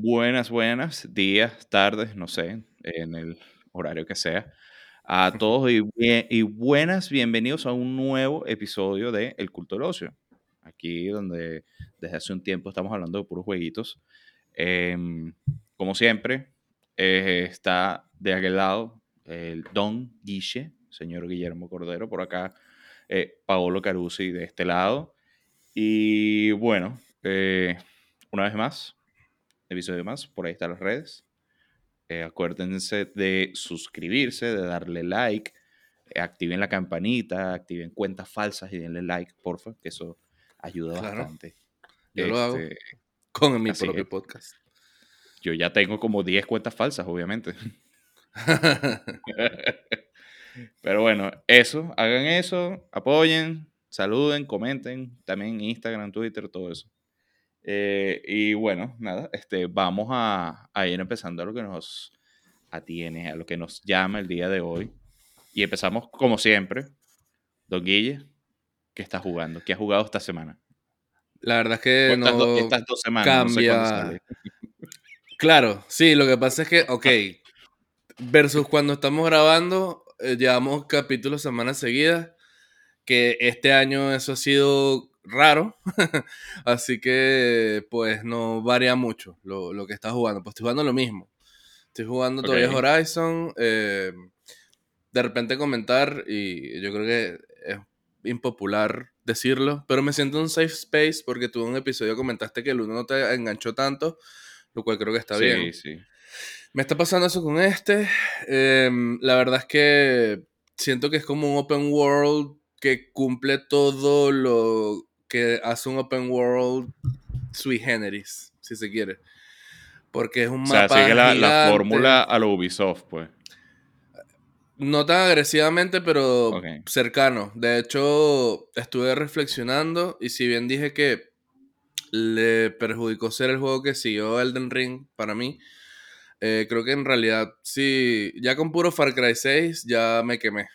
Buenas, buenas, días, tardes, no sé, en el horario que sea. A todos y, y buenas, bienvenidos a un nuevo episodio de El Culto del Ocio. Aquí donde desde hace un tiempo estamos hablando de puros jueguitos. Em, como siempre, eh, está de aquel lado el Don Guille, señor Guillermo Cordero, por acá eh, Paolo Carusi de este lado. Y bueno, eh, una vez más, episodio más, por ahí están las redes. Eh, acuérdense de suscribirse, de darle like, eh, activen la campanita, activen cuentas falsas y denle like, porfa, que eso ayuda bastante. Yo lo hago este, con mi propio podcast. Yo ya tengo como 10 cuentas falsas, obviamente. Pero bueno, eso, hagan eso, apoyen, saluden, comenten, también Instagram, Twitter, todo eso. Eh, y bueno, nada, este, vamos a, ir empezando a lo que nos atiene, a lo que nos llama el día de hoy. Y empezamos como siempre. Don Guille, ¿qué está jugando? ¿Qué ha jugado esta semana? La verdad es que no estas dos semanas, cambia. claro, sí, lo que pasa es que, ok, versus cuando estamos grabando, eh, llevamos capítulos semanas seguidas, que este año eso ha sido raro. Así que, pues, no varía mucho lo, que estás jugando. Pues estoy jugando lo mismo. Estoy jugando todavía Horizon. Eh, de repente comentar, y yo creo que es impopular decirlo, pero me siento un safe space porque tú en un episodio comentaste que el uno no te enganchó tanto, lo cual creo que está bien. Sí, Me está pasando eso con este. Em, la verdad es que siento que es como un open world que cumple todo lo que hace un open world sui generis, si se quiere. Porque es un mapa. O sea, sigue la, fórmula a lo Ubisoft, pues. No tan agresivamente, pero cercano. De hecho, estuve reflexionando y si bien dije que le perjudicó ser el juego que siguió Elden Ring para mí, eh, creo que en realidad sí, ya con puro Far Cry 6 ya me quemé.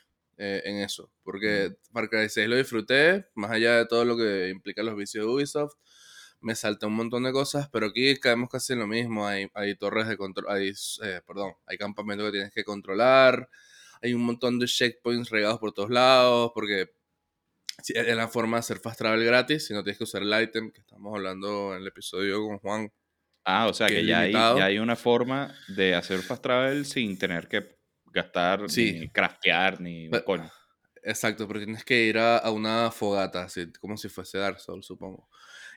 Eh, en eso. Porque Far Cry 6 lo disfruté, más allá de todo lo que implica los vicios de Ubisoft. Me salté un montón de cosas, pero aquí caemos casi en lo mismo. Hay, hay torres de control, hay, eh, perdón, hay campamentos que tienes que controlar. Hay un montón de checkpoints regados por todos lados, porque es la forma de hacer fast travel gratis, si no tienes que usar el item, que estamos hablando en el episodio con Juan. Ah, o sea que, ya, hay, ya, hay, una forma de hacer fast travel sin tener que gastar, ni craftear, ni coño. Exacto, pero tienes que ir a, una fogata, así, como si fuese Dark Souls, supongo.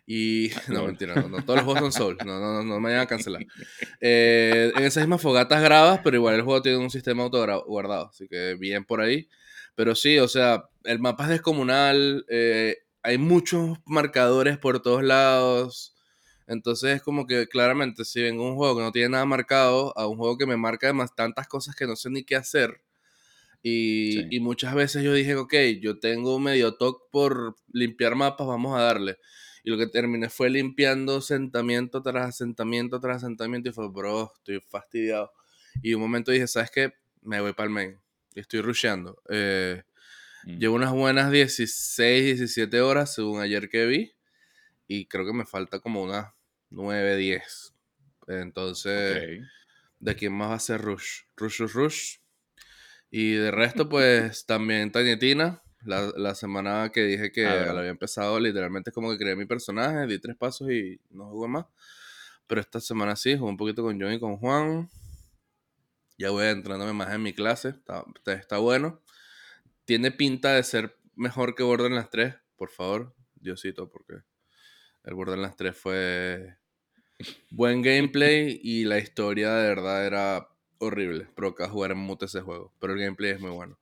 Y. Ah, no, mentira, no, todos los juegos son Souls, no, no, no, me vayan a cancelar. Eh, en esas mismas fogatas grabas, pero igual el juego tiene un sistema auto guardado, así que bien por ahí. Pero sí, o sea, el mapa es descomunal, eh, hay muchos marcadores por todos lados. Entonces es como que claramente si vengo un juego que no tiene nada marcado a un juego que me marca además tantas cosas que no sé ni qué hacer. Y, y muchas veces yo dije, ok, yo tengo medio toque por limpiar mapas, vamos a darle. Y lo que terminé fue limpiando asentamiento tras asentamiento tras asentamiento y fue, bro, estoy fastidiado. Y un momento dije, ¿sabes qué? Me voy para el main. Y estoy rusheando. Eh, mm. Llevo unas buenas 16, 17 horas según ayer que vi. Y creo que me falta como unas 9, 10. Entonces, ¿de quién más va a ser Rush? Rush, Rush, Rush. Y de resto, pues también Tañetina. La, la semana que dije que ah, había empezado, literalmente es como que creé mi personaje, di tres pasos y no jugué más. Pero esta semana sí, jugué un poquito con John y con Juan. Ya voy entrándome más en mi clase. Está, está bueno. Tiene pinta de ser mejor que Borderlands 3, por favor. Diosito, porque el Borderlands 3 fue buen gameplay y la historia de verdad era horrible. Provoca jugar en mute ese juego, pero el gameplay es muy bueno.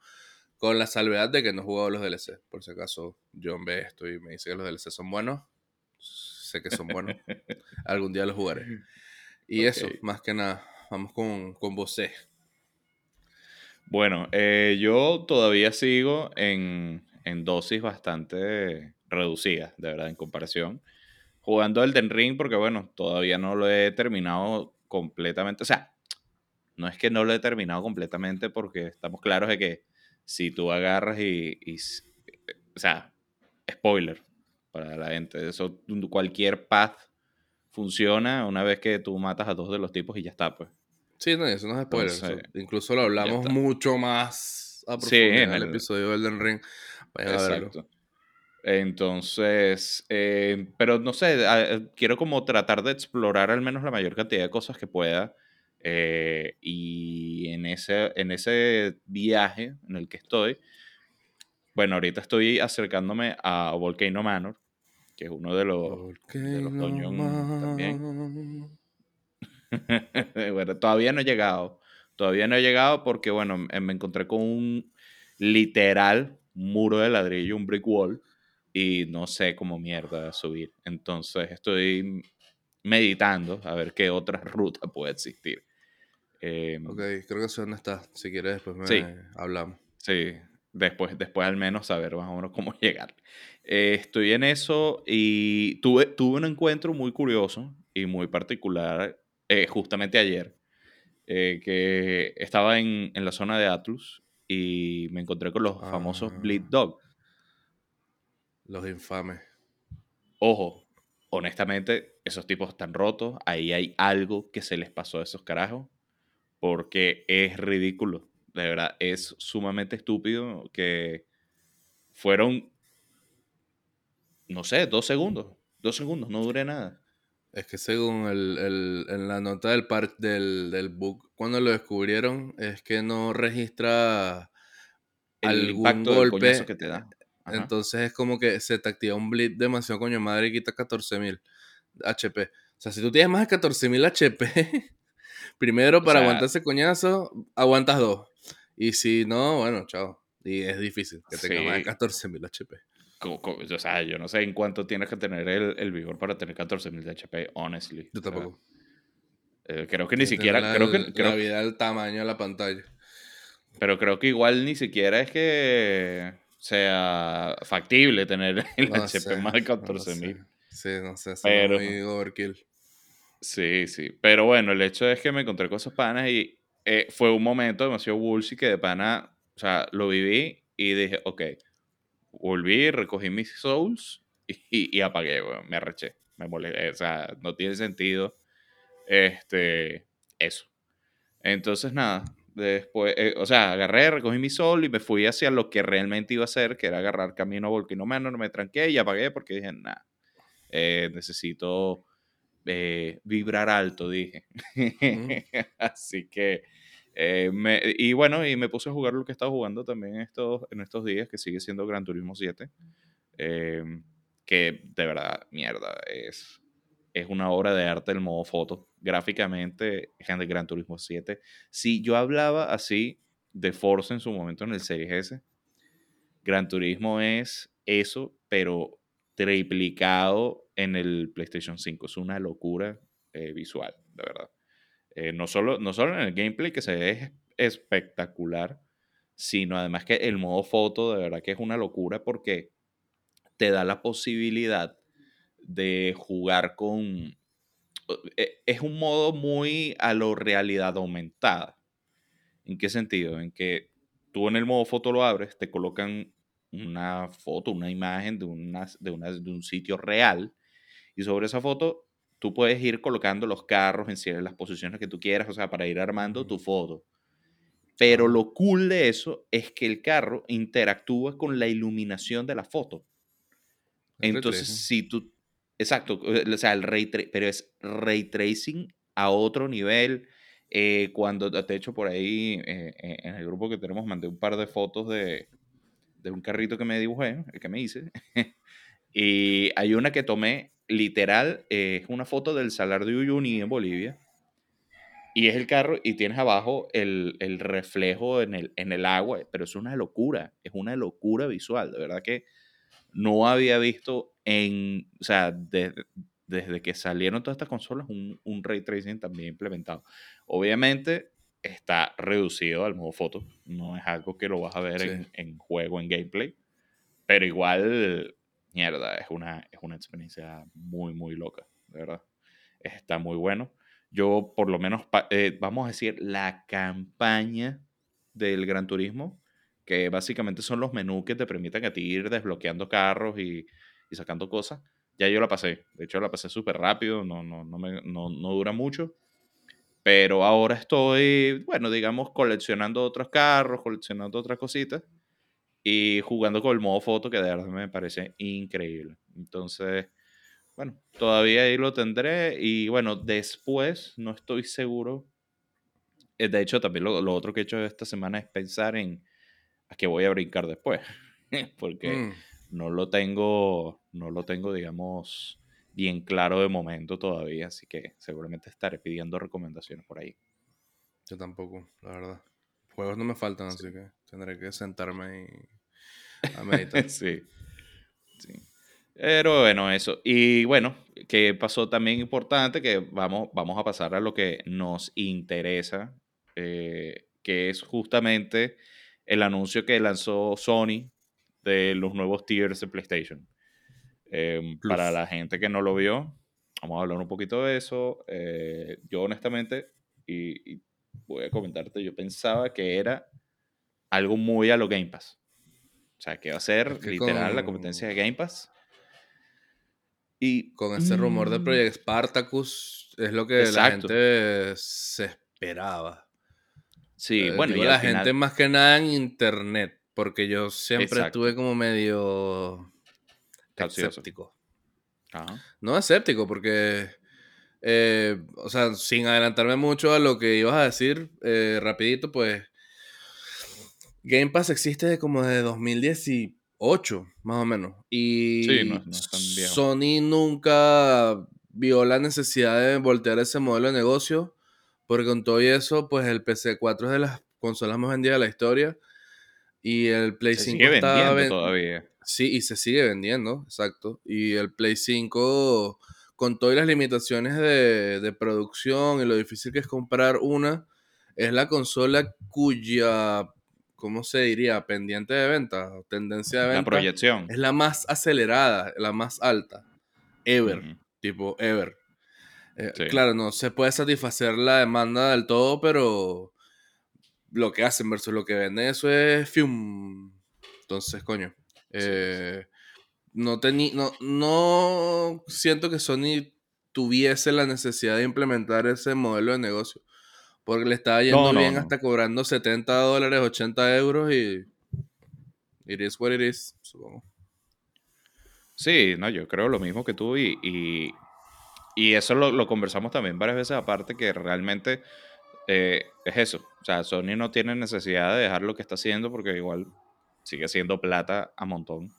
Con la salvedad de que no he jugado los DLC. Por si acaso John ve esto y me dice que los DLC son buenos. Sé que son buenos. Algún día los jugaré. Y eso, más que nada. Vamos con, con vos. Bueno, eh, yo todavía sigo en, en dosis bastante reducidas, de verdad, en comparación jugando Elden Ring porque, bueno, todavía no lo he terminado completamente. O sea, no es que no lo he terminado completamente porque estamos claros de que si tú agarras y, o sea, spoiler para la gente, eso, cualquier path funciona una vez que tú matas a dos de los tipos y ya está, pues. Sí, no, eso no es spoiler. incluso lo hablamos mucho más a sí, en el, episodio del Den Ring. Vayan Exacto. Entonces, eh, pero no sé, quiero como tratar de explorar al menos la mayor cantidad de cosas que pueda. Eh, y en ese, en ese viaje en el que estoy, bueno, ahorita estoy acercándome a Volcano Manor, que es uno de los, de los también. bueno, todavía no he llegado. Todavía no he llegado porque, bueno, me encontré con un literal muro de ladrillo, un brick wall, y no sé cómo mierda subir. Entonces estoy meditando a ver qué otra ruta puede existir. Em, ok, creo que sé dónde está. Si quieres, después me hablamos. Sí, después, después al menos saber más o menos cómo llegar. Eh, estoy en eso y tuve, tuve un encuentro muy curioso y muy particular eh, justamente ayer, eh, que estaba en, en, la zona de Atlus y me encontré con los famosos Bleed ah. Dog. Los infames. Ojo, honestamente, esos tipos están rotos. Ahí hay algo que se les pasó a esos carajos porque es ridículo. De verdad, es sumamente estúpido que fueron, no sé, dos segundos. Dos segundos, no duré nada. Es que según el, en la nota del, par, del, del book, cuando lo descubrieron, es que no registra el algún golpe que te da. Entonces es como que se te activa un bleed demasiado coño madre y quita 14.000 HP. O sea, si tú tienes más de 14.000 HP, Primero, para aguantar ese coñazo, aguantas dos. Y si no, bueno, chao. Y es difícil que tenga más de 14.000 HP. o sea, yo no sé en cuánto tienes que tener el, el vigor para tener 14.000 HP, honestly. Yo tampoco. Eh, creo que ni siquiera. creo que, creo, el tamaño de la pantalla. Pero creo que igual ni siquiera es que sea factible tener el HP más de 14.000. sí, no sé, es muy overkill. Sí, sí. Pero bueno, el hecho es que me encontré con esos panas y eh, fue un momento demasiado bullshit que de pana, o sea, lo viví y dije, ok, volví, recogí mis souls y, y, apagué, me arreché, me molesté, o sea, no tiene sentido, este, eso. Entonces, nada, después, eh, o sea, agarré, recogí mi soul y me fui hacia lo que realmente iba a hacer, que era agarrar camino a Volcano Manor, me tranqué y apagué porque dije, nada, eh, necesito eh, vibrar alto, dije. Así que, eh, y bueno, y me puse a jugar lo que he estado jugando también estos, en estos días, que sigue siendo Gran Turismo 7. Em, que de verdad, mierda, es, es una obra de arte el modo foto. Gráficamente, de Gran Turismo 7. Si yo hablaba así de Forza en su momento en el Series S, Gran Turismo es eso, pero triplicado en el PlayStation 5. Es una locura eh, visual, de verdad. Eh, no, solo, no solo en el gameplay, que se ve espectacular, sino además que el modo foto, de verdad que es una locura porque te da la posibilidad de jugar con... E, es un modo muy a lo realidad aumentada. ¿En qué sentido? En que tú en el modo foto lo abres, te colocan una foto, una imagen de, una, de, una, de un sitio real y sobre esa foto tú puedes ir colocando los carros en las posiciones que tú quieras, o sea, para ir armando tu foto. Pero lo cool de eso es que el carro interactúa con la iluminación de la foto. Entonces, si tú... Exacto, eh, o sea, el ray pero es ray tracing a otro nivel. Eh, cuando, de hecho, por ahí eh, en el grupo que tenemos mandé un par de fotos de, de un carrito que me dibujé, el que me hice. y hay una que tomé literal, es una foto del Salar de Uyuni en Bolivia. Y es el carro y tienes abajo el, el, reflejo en el, en el agua, pero es una locura, es una locura visual, de verdad que no había visto en, o sea, desde, desde que salieron todas estas consolas, un, un ray tracing también implementado. Obviamente, está reducido al modo foto. No es algo que lo vas a ver en, juego, en gameplay. Pero igual, mierda, es una, es una experiencia muy, muy loca, de verdad. Está muy bueno. Yo, por lo menos, eh, vamos a decir, la campaña del Gran Turismo, que básicamente son los menús que te permiten a ti ir desbloqueando carros y, y sacando cosas. ya yo la pasé. De hecho, la pasé súper rápido, no, no, no, me, no, no dura mucho. Pero ahora estoy, bueno, digamos, coleccionando otros carros, coleccionando otras cositas y jugando con el modo foto que de verdad me parece increíble. Entonces, bueno, todavía ahí lo tendré y bueno, después no estoy seguro. Eh, de hecho, también lo, lo otro que he hecho esta semana es pensar en a qué voy a brincar después, porque Mm, no lo tengo, no lo tengo, digamos, bien claro de momento todavía, así que seguramente estaré pidiendo recomendaciones por ahí. yo tampoco, la verdad. Juegos no me faltan, Sí. así que tendré que sentarme y a meditar. sí, sí. Pero bueno, eso. Y bueno, que pasó también importante, que vamos, vamos a pasar a lo que nos interesa, eh, que es justamente el anuncio que lanzó Sony de los nuevos tiers de PlayStation. Em, para la gente que no lo vio, vamos a hablar un poquito de eso. Eh, yo honestamente, y, y voy a comentarte, yo pensaba que era algo muy a lo Game Pass. O sea, que va a ser Es que literal la competencia de Game Pass. Y Con ese rumor de mm, Project Spartacus es lo que Exacto. la gente se esperaba. Sí, Eh, bueno, y la final, gente más que nada en internet, porque yo siempre Exacto. estuve como medio Capcioso. escéptico. Ajá. No escéptico, porque, eh, o sea, sin adelantarme mucho a lo que ibas a decir, eh, rapidito, pues, Game Pass existe de como de 2018, más o menos. Y Sí, no es- no es tan viejo. Sony nunca vio la necesidad de voltear ese modelo de negocio, porque con todo y eso, pues el PC4 es de las consolas más vendidas de la historia. Y el Play Se 5 sigue vendiendo ven- todavía. Sí, y se sigue vendiendo, exacto. Y el Play 5, con todas las limitaciones de, de producción y lo difícil que es comprar una, es la consola cuya, ¿cómo se diría? Pendiente de venta, o tendencia de La venta, proyección. es la más acelerada, la más alta, ever, tipo, ever. Eh, Sí. Claro, no se puede satisfacer la demanda del todo, pero lo que hacen versus lo que venden, eso es fium. Entonces, coño. eh, no, teni- no, no siento que Sony tuviese la necesidad de implementar ese modelo de negocio. Porque le estaba yendo No, no, bien no. hasta cobrando 70 dólares, 80 euros y. It is what it is, supongo. Sí, no, yo creo lo mismo que tú y, y, y eso lo, lo conversamos también varias veces aparte que realmente eh, es eso. O sea, Sony no tiene necesidad de dejar lo que está haciendo porque igual sigue siendo plata a montón.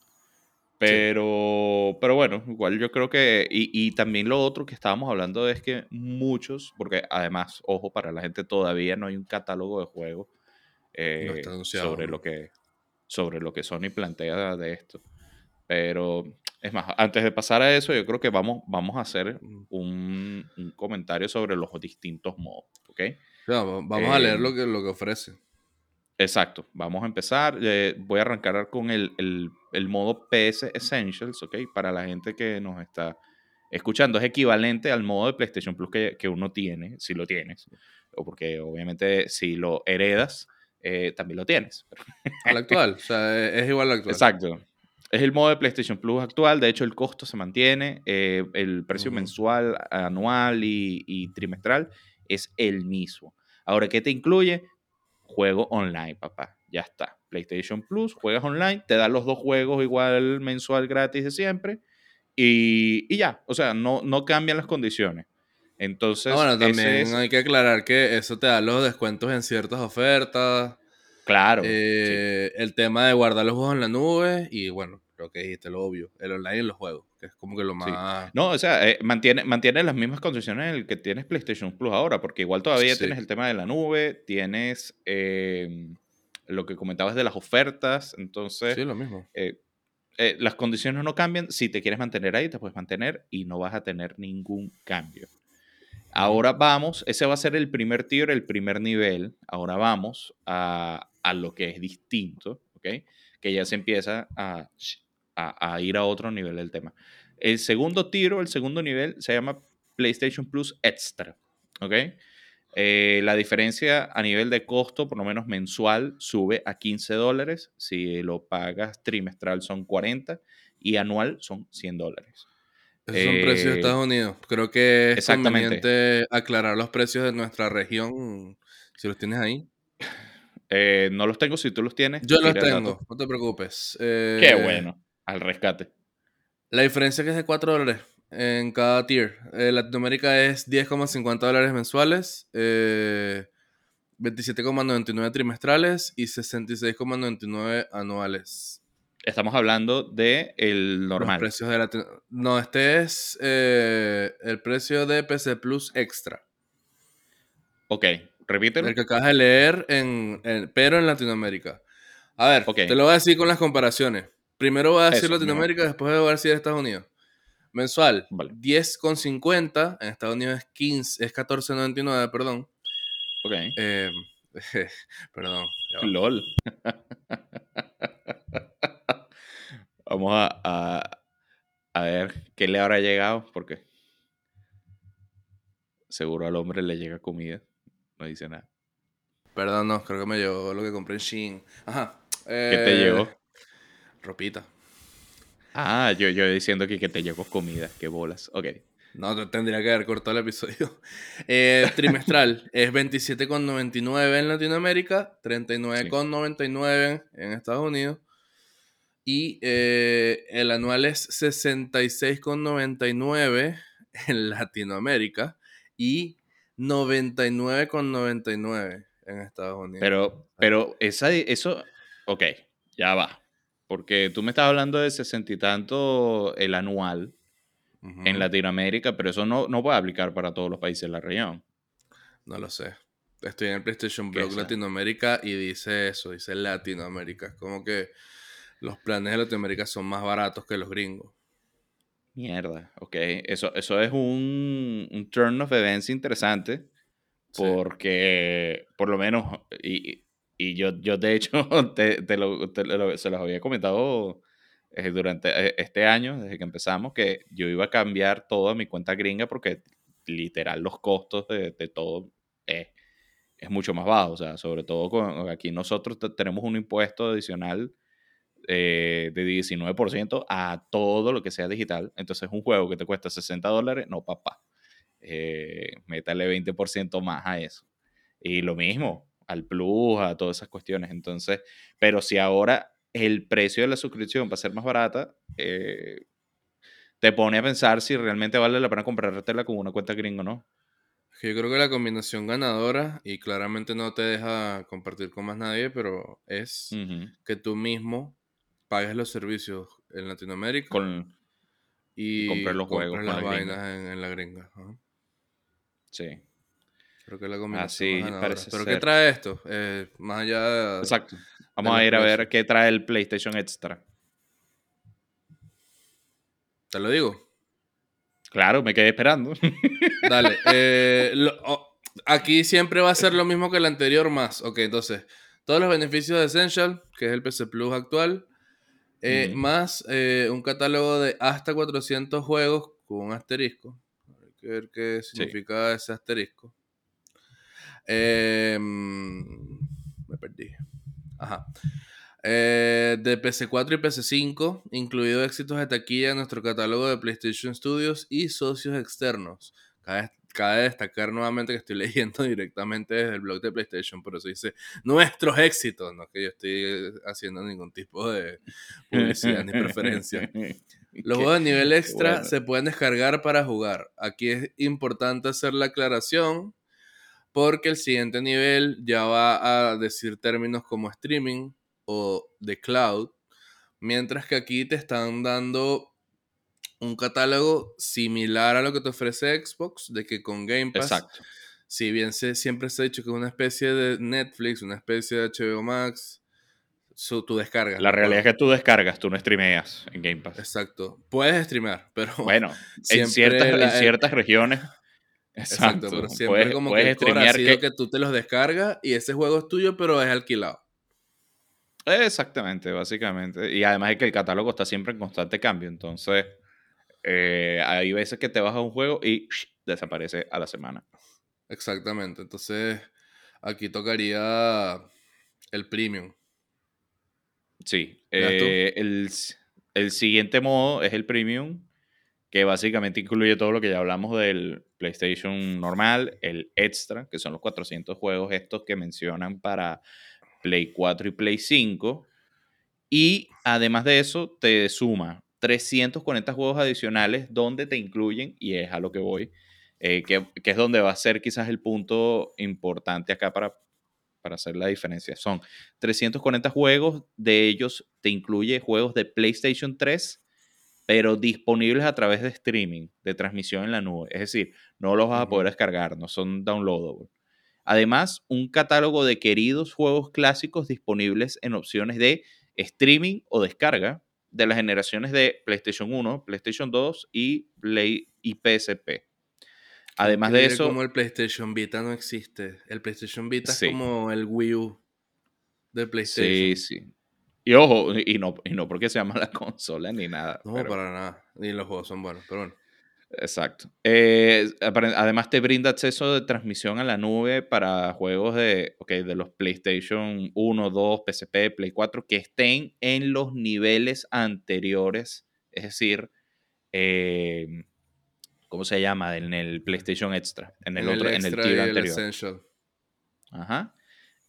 Pero, pero bueno, igual yo creo que, y, y también lo otro que estábamos hablando es que muchos, porque además, ojo, para la gente todavía no hay un catálogo de juegos eh, sobre, lo que, sobre lo que Sony plantea de esto. Pero es más, antes de pasar a eso, yo creo que vamos, vamos a hacer un, un comentario sobre los distintos modos, ¿ok? Vamos a leer Eh, lo que, lo que ofrece. Exacto, vamos a empezar. eh, voy a arrancar con el, el- el modo PS Essentials, ¿ok? Para la gente que nos está escuchando. Es equivalente al modo de PlayStation Plus que, que uno tiene, si lo tienes. O porque obviamente si lo heredas, eh, también lo tienes. Al actual, o sea, es, es igual al actual. Exacto. Es el modo de PlayStation Plus actual. De hecho, el costo se mantiene. eh, el precio mensual, anual y, y trimestral es el mismo. Ahora, ¿qué te incluye? Juego online, papá. Ya está. PlayStation Plus, juegas online, te da los dos juegos igual mensual gratis de siempre. Y, y ya. O sea, no, no cambian las condiciones. Entonces, Ah, bueno, ese también es- hay que aclarar que eso te da los descuentos en ciertas ofertas. claro. sí. eh, El tema de guardar los juegos en la nube y bueno, lo que dijiste, lo obvio, el online y los juegos, que es como que lo Sí. más... No, o sea, eh, mantiene, mantiene las mismas condiciones en el que tienes PlayStation Plus ahora, porque igual todavía Sí. tienes el tema de la nube, tienes eh, lo que comentabas de las ofertas, entonces Sí, lo mismo. eh, las condiciones no cambian. Si te quieres mantener ahí, te puedes mantener y no vas a tener ningún cambio. Ahora vamos, ese va a ser el primer tier, el primer nivel. Ahora vamos a, a lo que es distinto, ¿ok? Que ya se empieza a, a, a ir a otro nivel del tema. El segundo tiro, el segundo nivel, se llama PlayStation Plus Extra, ¿ok? Eh, la diferencia a nivel de costo, por lo menos mensual, sube a 15 dólares. Si lo pagas trimestral son 40 y anual son 100 dólares. Esos son precios de Eh, Estados Unidos. Creo que es conveniente aclarar los precios de nuestra región, si los tienes ahí. Eh, no los tengo, si tú los tienes, Yo los tengo, no te preocupes. Qué Eh, bueno, al rescate. La diferencia es que es de 4 dólares en cada tier. Eh, Latinoamérica es 10,50 dólares mensuales, eh, 27,99 trimestrales y 66,99 anuales. Estamos hablando de el Los normal. precios de Latino- No, este es eh, el precio de PC Plus Extra. Ok, repítelo. El que acabas de leer, en, en- pero en Latinoamérica. A ver, Ok. te lo voy a decir con las comparaciones. Primero voy a decir Eso, Latinoamérica, después voy a decir Estados Unidos. Mensual, Vale. 10,50. En Estados Unidos es 15, es 14,99, perdón. Ok. Eh, perdón. LOL. Vamos a, a, a ver qué le habrá llegado, porque seguro al hombre le llega comida. No dice nada. Perdón, no, creo que me llegó lo que compré en Shein. Ajá. ¿Qué te eh, llegó? Ropita. Ah, yo, yo diciendo que, que te llegó comida. Qué bolas. Ok. No, te- tendría que haber cortado el episodio. Eh, trimestral es 27,99 en Latinoamérica, 39,99 en Estados Unidos. Y eh, el anual es 66,99 en Latinoamérica y 99,99 en Estados Unidos. Pero, pero esa, eso, ok, ya va. Porque tú me estás hablando de sesenta y tanto el anual en Latinoamérica, pero eso no, no puede aplicar para todos los países de la región. No lo sé. Estoy en el PlayStation ¿Qué Blog? Latinoamérica y dice eso, dice Latinoamérica. Es como que los planes de Latinoamérica son más baratos que los gringos. Mierda, ok. Eso, eso es un, un turn of events interesante. Sí. Porque, por lo menos, y, y yo, yo de hecho te, te lo, te lo- se los había comentado eh, durante eh, este año, desde que empezamos, que yo iba a cambiar toda mi cuenta gringa porque literal los costos de, de todo es, es mucho más bajo. O sea, sobre todo con, aquí nosotros te- tenemos un impuesto adicional eh, de 19% a todo lo que sea digital. Entonces, un juego que te cuesta 60 dólares, no, papá. Eh, métale 20% más a eso. Y lo mismo, al plus, a todas esas cuestiones. Entonces, pero si ahora el precio de la suscripción va a ser más barata, eh, te pone a pensar si realmente vale la pena comprártela con una cuenta gringo o no. Que Yo creo que la combinación ganadora, y claramente no te deja compartir con más nadie, pero es que tú mismo pagues los servicios en Latinoamérica Con, y compres los juegos las vainas en, en la gringa. Sí, Creo que la Así parece Pero ¿qué trae esto? Eh, más allá de... exacto. Vamos a ir a ver qué trae el PlayStation Extra. Te lo digo. Claro, me quedé esperando. Dale. eh, lo- oh, aquí siempre va a ser lo mismo que el anterior más. Ok, entonces, todos los beneficios de Essential, que es el PC Plus actual, eh, más un catálogo de hasta 400 juegos con un asterisco. Hay que ver qué significa ese asterisco. Eh, mm, me perdí. Ajá. Eh, de PC4 y PC5, incluido éxitos de taquilla en nuestro catálogo de PlayStation Studios y socios externos. Cabe, cabe destacar nuevamente que estoy leyendo directamente desde el blog de PlayStation, por eso dice nuestros éxitos, no que yo estoy haciendo ningún tipo de publicidad ni preferencia. Los juegos de nivel extra bueno. se pueden descargar para jugar. Aquí es importante hacer la aclaración porque el siguiente nivel ya va a decir términos como streaming o de cloud, mientras que aquí te están dando un catálogo similar a lo que te ofrece Xbox, de que con Game Pass, Exacto. si bien se, siempre se ha dicho que es una especie de Netflix, una especie de HBO Max, su, tu descarga. La realidad es que tú descargas, tú no streameas en Game Pass. Exacto. Puedes streamear, pero... Bueno, en ciertas, en la- ciertas regiones. Exacto, Exacto. pero siempre puedes, como puedes que el core ha sido que- que tú te los descargas y ese juego es tuyo, pero es alquilado. Exactamente, básicamente. Y además es que el catálogo está siempre en constante cambio. Entonces, eh, hay veces que te vas a un juego y desaparece a la semana. Exactamente. Entonces, aquí tocaría el premium. Sí. Eh, el, el siguiente modo es el premium. Que básicamente incluye todo lo que ya hablamos del PlayStation normal, el Extra, que son los 400 juegos estos que mencionan para Play 4 y Play 5. Y además de eso, te suma 340 juegos adicionales donde te incluyen, y es a lo que voy, eh, que, que, es donde va a ser quizás el punto importante acá para, para hacer la diferencia. Son 340 juegos, de ellos te incluye juegos de PlayStation 3, pero disponibles a través de streaming, de transmisión en la nube. Es decir, no los vas a poder descargar, no son downloadables. Además, un catálogo de queridos juegos clásicos disponibles en opciones de streaming o descarga de las generaciones de PlayStation 1, PlayStation 2 y, Play y PSP. Además de eso... Como el PlayStation Vita no existe. El PlayStation Vita es como el Wii U de PlayStation. Sí, sí. Y ojo, y no, y no porque se llama la consola ni nada. No, para nada. Ni los juegos son buenos, pero bueno. Exacto. Eh, además te brinda acceso de transmisión a la nube para juegos de, de los PlayStation 1, 2, PSP, Play 4 que estén en los niveles anteriores, es decir, eh, ¿cómo se llama? En el PlayStation Extra, en el, otro, en el tier anterior. Ajá.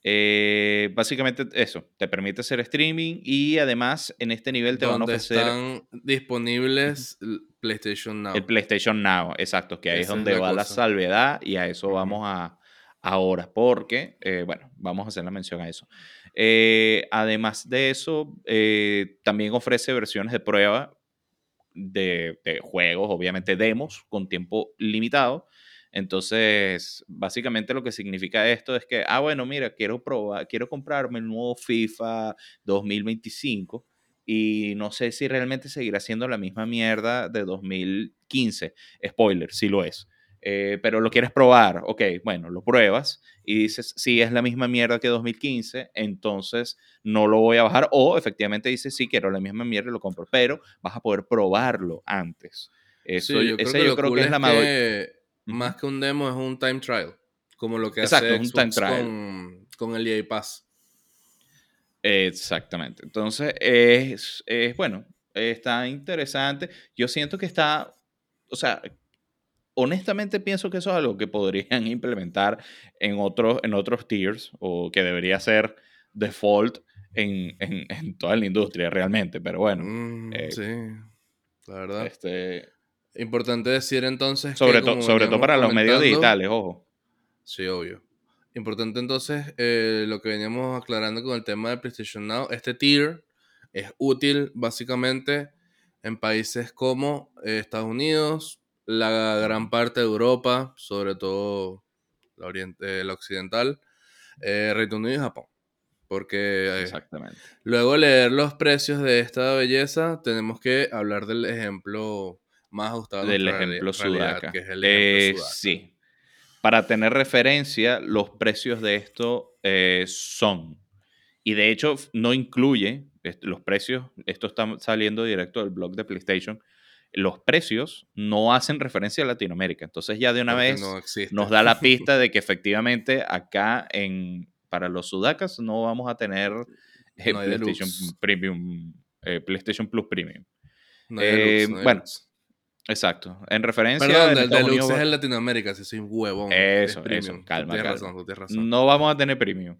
Eh, básicamente eso, te permite hacer streaming y además en este nivel te van a ofrecer... Están disponibles PlayStation Now. El PlayStation Now, exacto, que ahí es donde va la salvedad y a eso vamos a ahora, porque, eh, bueno, vamos a hacer la mención a eso. Eh, además de eso, también ofrece versiones de prueba de, de juegos, obviamente demos, con tiempo limitado entonces, básicamente lo que significa esto es que, ah, bueno, mira, quiero probar, quiero comprarme el nuevo FIFA 2025 y no sé si realmente seguirá siendo la misma mierda de 2015. Spoiler, sí lo es. Eh, pero lo quieres probar, ok, bueno, lo pruebas y dices, si es la misma mierda que 2015, entonces no lo voy a bajar. O efectivamente dices, sí, quiero la misma mierda y lo compro, pero vas a poder probarlo antes. Eso, yo creo, que, yo creo que es la madurez más que un demo, es un time trial. Como lo que hace un time trial. Con, el EA Pass. Exactamente. Entonces, es, bueno, está interesante. Yo siento que está, o sea, honestamente pienso que eso es algo que podrían implementar en otros, en otros tiers o que debería ser default en, toda la industria realmente, pero bueno. Mm, eh, sí, la verdad. Este, Importante decir entonces. Sobre, sobre todo para los medios digitales, ojo. Sí, obvio. Importante entonces eh, lo que veníamos aclarando con el tema de PlayStation Now. Este tier es útil básicamente en países como eh, Estados Unidos, la gran parte de Europa, sobre todo la, oriente, la occidental, eh, Reino Unido y Japón. Porque Exactamente. luego leer los precios de esta belleza, tenemos que hablar del ejemplo más ajustado del ejemplo sudaca. Que es el ejemplo eh, Sí. Para tener referencia, los precios de esto eh, son. Y de hecho, no incluye los precios. Esto está saliendo directo del blog de PlayStation. Los precios no hacen referencia a Latinoamérica. Entonces, ya de una vez nos da la pista de que efectivamente acá en, para los sudacas no vamos a tener eh, PlayStation Premium, PlayStation Plus Premium. bueno, Exacto. En referencia. Perdón, el deluxe es en Latinoamérica, si soy un huevón. Eso, eso. Calma, tienes Razón, tienes razón. No vamos a tener premium.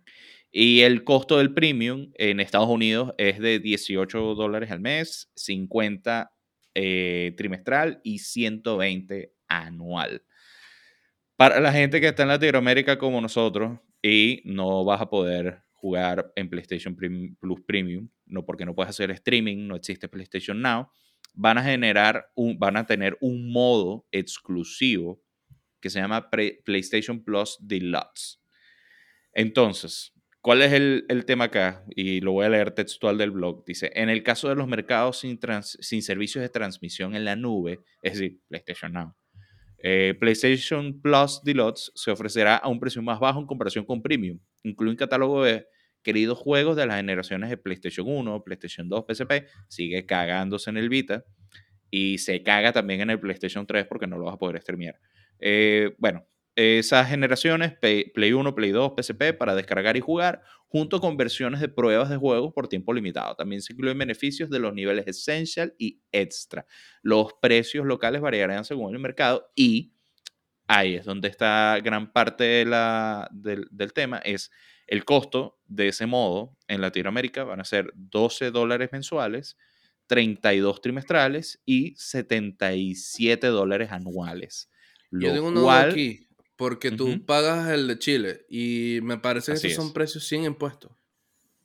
Y el costo del premium en Estados Unidos es de 18 dólares al mes, 50 eh, trimestral y 120 anual. Para la gente que está en Latinoamérica como nosotros y no vas a poder jugar en PlayStation Plus Premium, no porque no puedes hacer streaming, no existe PlayStation Now van a generar, van a tener un modo exclusivo que se llama PlayStation Plus Deluxe. Entonces, ¿cuál es el, tema acá? Y lo voy a leer textual del blog. Dice, en el caso de los mercados sin, sin servicios de transmisión en la nube, es decir, PlayStation Now, eh, PlayStation Plus Deluxe se ofrecerá a un precio más bajo en comparación con Premium. Incluye un catálogo de queridos juegos de las generaciones de PlayStation 1, PlayStation 2, PSP, sigue cagándose en el Vita y se caga también en el PlayStation 3 porque no lo vas a poder streamear. Eh, bueno, esas generaciones, Play 1, Play 2, PSP, para descargar y jugar, junto con versiones de pruebas de juegos por tiempo limitado. También se incluyen beneficios de los niveles Essential y Extra. Los precios locales variarán según el mercado y ahí es donde está gran parte del, del tema, es el costo de ese modo en Latinoamérica van a ser 12 dólares mensuales, 32 trimestrales y 77 dólares anuales. Yo tengo uno aquí, porque tú pagas el de Chile y me parece que esos son precios sin impuestos.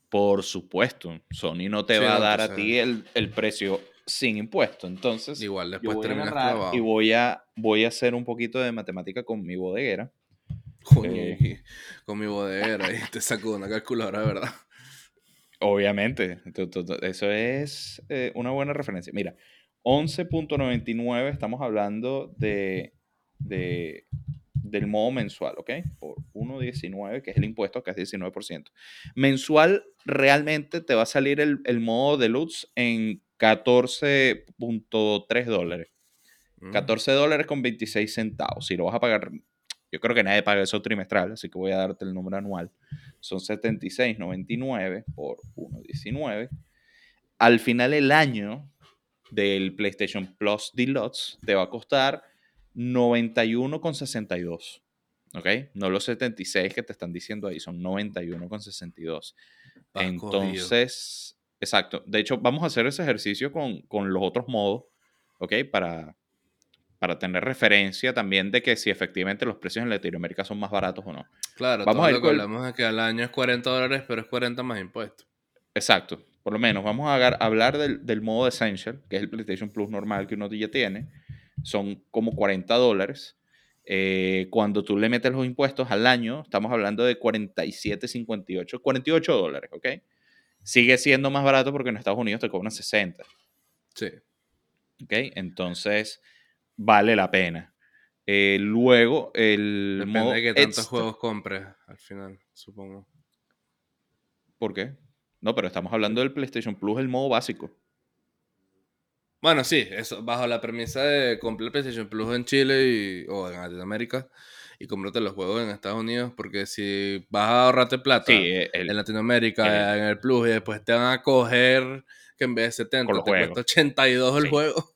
Por supuesto, Sony no te va a dar a ti el, precio sin impuesto. Entonces, igual después terminas Y voy a, voy a hacer un poquito de matemática con mi bodeguera. Eh, con mi bodeguera y te saco una calculadora, ¿verdad? Obviamente, eso es eh, una buena referencia. Mira, 11.99 estamos hablando de, del modo mensual, ¿ok? Por 1.19, que es el impuesto, que es 19%. Mensual realmente te va a salir el, el modo deluxe en 14.3 dólares. 14 mm. dólares con 26 centavos. Si lo vas a pagar, yo creo que nadie paga eso trimestral, así que voy a darte el número anual son 76.99 por 1.19. Al final el año del PlayStation Plus Deluxe te va a costar 91,62. ¿Ok? No los 76 que te están diciendo ahí, son 91,62. Entonces, exacto. De hecho, vamos a hacer ese ejercicio con, con los otros modos, ¿ok? Para, para tener referencia también de que si efectivamente los precios en Latinoamérica son más baratos o no. Claro, vamos a lo que hablamos es que al año es 40 dólares, pero es 40 más impuestos. Exacto, por lo menos vamos a hablar del, modo Essential, que es el PlayStation Plus normal que uno ya tiene. Son como 40 dólares. Eh, cuando tú le metes los impuestos al año, estamos hablando de 47.58, 48 dólares, ¿ok? Sigue siendo más barato porque en Estados Unidos te cobran 60. Sí. ¿Ok? Entonces, vale la pena. Eh, luego, el Depende de que tantos juegos compres al final, supongo. ¿Por qué? No, pero estamos hablando del PlayStation Plus, el modo básico. Bueno, sí, eso bajo la premisa de comprar PlayStation Plus en Chile y, o en Latinoamérica y comprarte los juegos en Estados Unidos, porque si vas a ahorrarte plata en Latinoamérica, en el Plus, y después te van a coger que en vez de 70 te cuesta 82 el juego.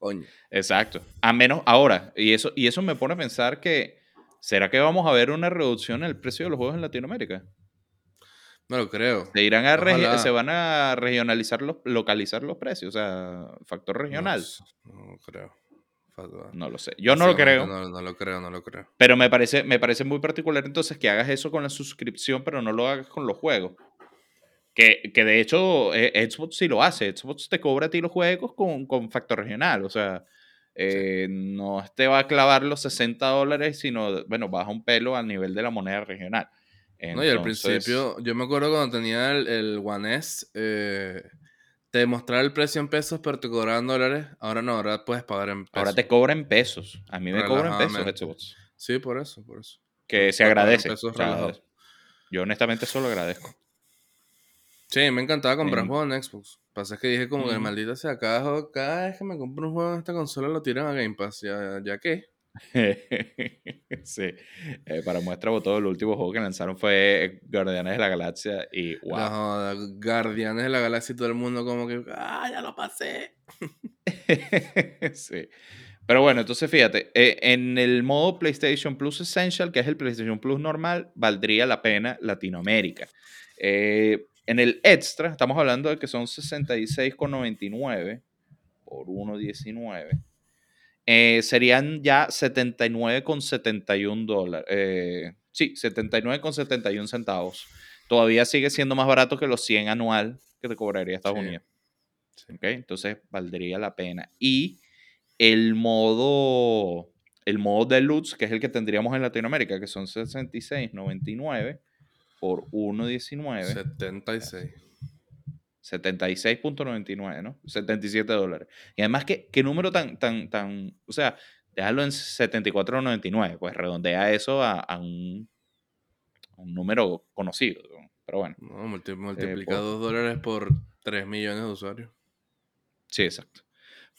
Coño. Exacto. A menos ahora, y eso, y eso me pone a pensar que, ¿será que vamos a ver una reducción en el precio de los juegos en Latinoamérica? No lo creo. Se, irán a se van a regionalizar, los, localizar los precios, o sea, factor regional. No, creo. No lo sé. Yo no lo creo. No, no, lo creo, no lo creo. Pero me parece, me parece muy particular entonces que hagas eso con la suscripción, pero no lo hagas con los juegos. Que, que, de hecho eh, Xbox sí lo hace. Xbox te cobra a ti los juegos con, con factor regional. O sea, eh, no te va a clavar los 60 dólares, sino, bueno, baja un pelo al nivel de la moneda regional. no, y al principio, yo me acuerdo cuando tenía el, el One S, eh, te mostraba el precio en pesos, pero te cobraban dólares. Ahora no, ahora puedes pagar en pesos. Ahora te cobra en pesos. A mí me cobran pesos Xbox. Sí, por eso, por eso. Que se agradece. yo honestamente solo agradezco. Sí, me encantaba comprar juegos en Xbox. Pasa que dije como que maldita sea, cada, cada vez que me compro un juego en esta consola lo tiran a Game Pass. ¿Ya, ya qué? sí. Eh, para muestra todo el último juego que lanzaron fue Guardianes de la Galaxia y wow. Guardianes de la Galaxia y todo el mundo como que, ah, ya lo pasé. sí. Pero bueno, entonces fíjate, eh, en el modo PlayStation Plus Essential, que es el PlayStation Plus normal, valdría la pena Latinoamérica. Eh, en el extra, estamos hablando de que son 66,99 por 1,19. Eh, serían ya 79,71 dólares. Eh, sí, 79,71 centavos. Todavía sigue siendo más barato que los 100 anual que te cobraría Estados Unidos. entonces valdría la pena. Y el modo, el modo deluxe, que es el que tendríamos en Latinoamérica, que son 66,99 por 1.19. 76. 76.99, ¿no? 77 dólares. Y además, ¿qué, qué número tan, tan, tan, o sea, déjalo en 74.99, pues redondea eso a, a, un, un, número conocido, pero bueno. No, multiplica 2 eh, dólares por 3 millones de usuarios. Sí, exacto.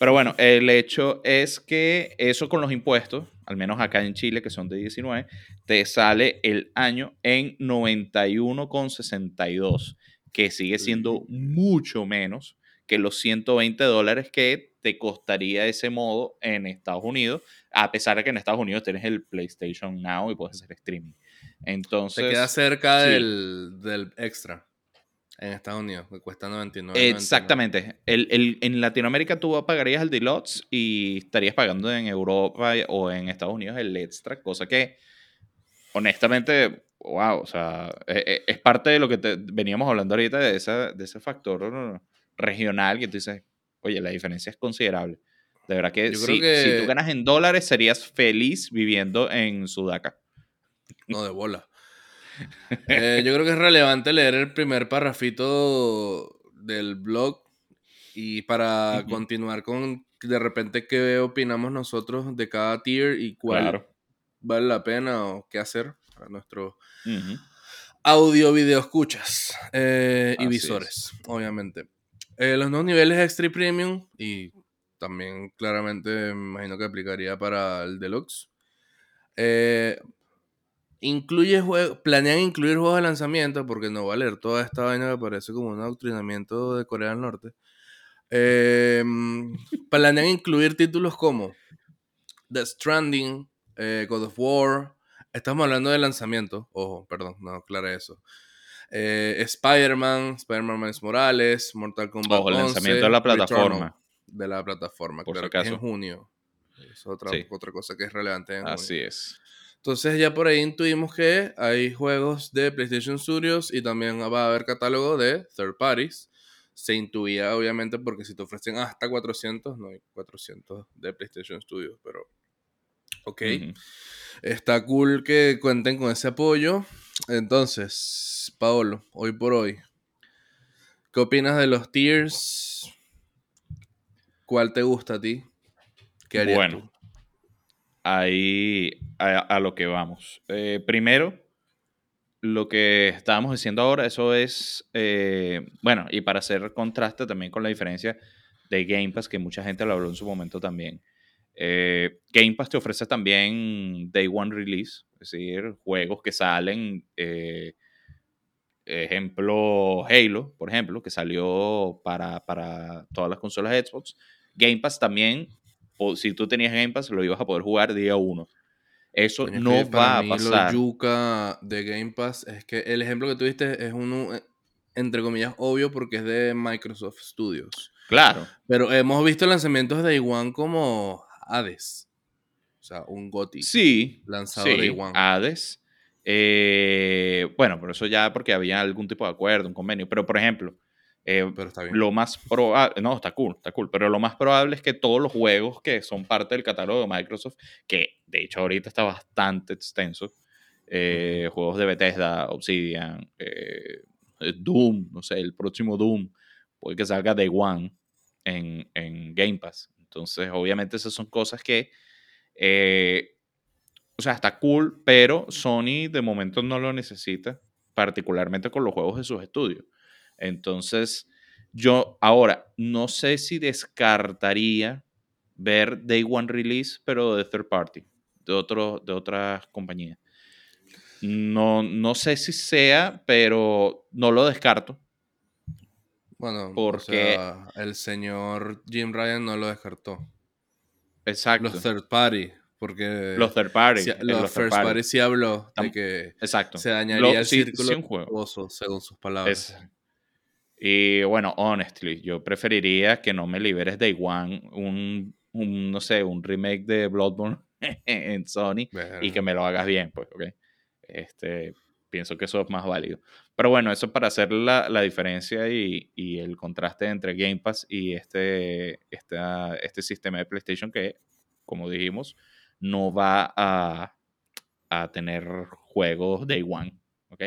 Pero bueno, el hecho es que eso con los impuestos, al menos acá en Chile, que son de 19, te sale el año en 91,62, que sigue siendo mucho menos que los 120 dólares que te costaría ese modo en Estados Unidos, a pesar de que en Estados Unidos tienes el PlayStation Now y puedes hacer streaming. Entonces... Te queda cerca del, del extra en Estados Unidos, que cuesta 99. Exactamente. El, en Latinoamérica tú pagarías el deluxe y estarías pagando en Europa o en Estados Unidos el extra, cosa que honestamente, wow, o sea, e, e, es, parte de lo que veníamos hablando ahorita de, esa, de ese factor regional que tú dices, oye, la diferencia es considerable. De verdad que, si, si tú ganas en dólares serías feliz viviendo en Sudaca. No, de bola. Eh, yo creo que es relevante leer el primer parrafito del blog y para continuar con de repente qué opinamos nosotros de cada tier y cuál vale la pena o qué hacer para nuestro audio, video escuchas eh, y visores, obviamente. Eh, los nuevos niveles extra y premium y también claramente me imagino que aplicaría para el deluxe. Eh, Incluye planean incluir juegos de lanzamiento, porque no va a leer toda esta vaina que parece como un adoctrinamiento de Corea del Norte. Em, planean incluir títulos como The Stranding, eh, God of War. Estamos hablando de lanzamiento. Ojo, perdón, no aclara eso. Eh, Spider-Man, Spider-Man Miles Morales, Mortal Kombat. Ojo, el lanzamiento de la plataforma. de la plataforma, Por claro, en junio. Es otra, otra cosa que es relevante en Así es. Entonces ya por ahí intuimos que hay juegos de PlayStation Studios y también va a haber catálogo de third parties. Se intuía obviamente porque si te ofrecen hasta 400, no hay 400 de PlayStation Studios, pero ok. Está cool que cuenten con ese apoyo. Entonces, Paolo, hoy por hoy, ¿qué opinas de los tiers? ¿Cuál te gusta a ti? ¿Qué harías bueno, ahí a, lo que vamos. Eh, primero, lo que estábamos diciendo ahora, eso es, eh, bueno, y para hacer contraste también con la diferencia de Game Pass, que mucha gente lo habló en su momento también. Eh, Game Pass te ofrece también Day One Release, es decir, juegos que salen, ejemplo, Halo, por ejemplo, que salió para, para todas las consolas Xbox. Game Pass también si tú tenías Game Pass, lo ibas a poder jugar día uno. Eso no va a pasar. Lo yuca de Game Pass es que el ejemplo que tuviste es uno, eh, entre comillas, obvio porque es de Microsoft Studios. Claro. Pero hemos visto lanzamientos de Day como Hades. O sea, un GOTI. Sí. Lanzado de Day Hades. Eh, bueno, por eso ya porque había algún tipo de acuerdo, un convenio. Pero, por ejemplo, eh, pero está bien. Lo más probable, no, está cool, está cool, pero lo más probable es que todos los juegos que son parte del catálogo de Microsoft, que de hecho ahorita está bastante extenso, eh, juegos de Bethesda, Obsidian, eh, Doom, no sé, el próximo Doom, puede que salga Day One en, en Game Pass. Entonces, obviamente esas son cosas que, o sea, está cool, pero Sony de momento no lo necesita, particularmente con los juegos de sus estudios. Entonces, yo ahora no sé si descartaría ver Day One Release, pero de third party, de, otro, de otras compañías. No, no sé si sea, pero no lo descarto. Bueno, porque el señor Jim Ryan no lo descartó. Exacto. Los third party, porque los third party, los, first party. sí habló de que Exacto. se dañaría el círculo según sus palabras. Y bueno, honestly, yo preferiría que no me liberes Day One un, un no sé, un remake de Bloodborne en Sony y que me lo hagas bien, pues, ¿ok? Este, pienso que eso es más válido. Pero bueno, eso para hacer la, la diferencia y, y, el contraste entre Game Pass y este, este, este sistema de PlayStation que, como dijimos, no va a, a tener juegos Day One, ¿ok?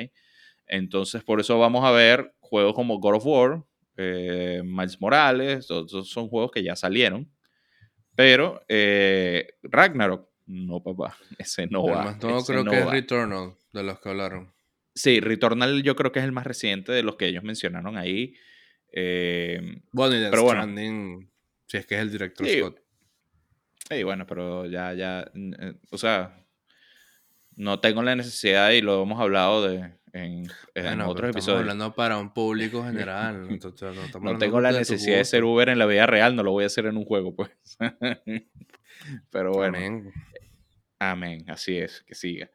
Entonces, por eso vamos a ver juegos como God of War, eh, Miles Morales, todos son juegos que ya salieron. Pero eh, Ragnarok, no, papá, ese no va. No, creo que es Returnal, de los que hablaron. Sí, Returnal yo creo que es el más reciente de los que ellos mencionaron ahí. Eh, bueno, y The Stranding Si es que es el director Scott. Sí, bueno, pero ya, ya, eh, o sea, no tengo la necesidad y lo hemos hablado de, en, otros episodios. Estamos hablando para un público general. no, tengo la necesidad de ser Uber en la vida real, no lo voy a hacer en un juego, pues. pero bueno. Amén. Amén, así es, que siga.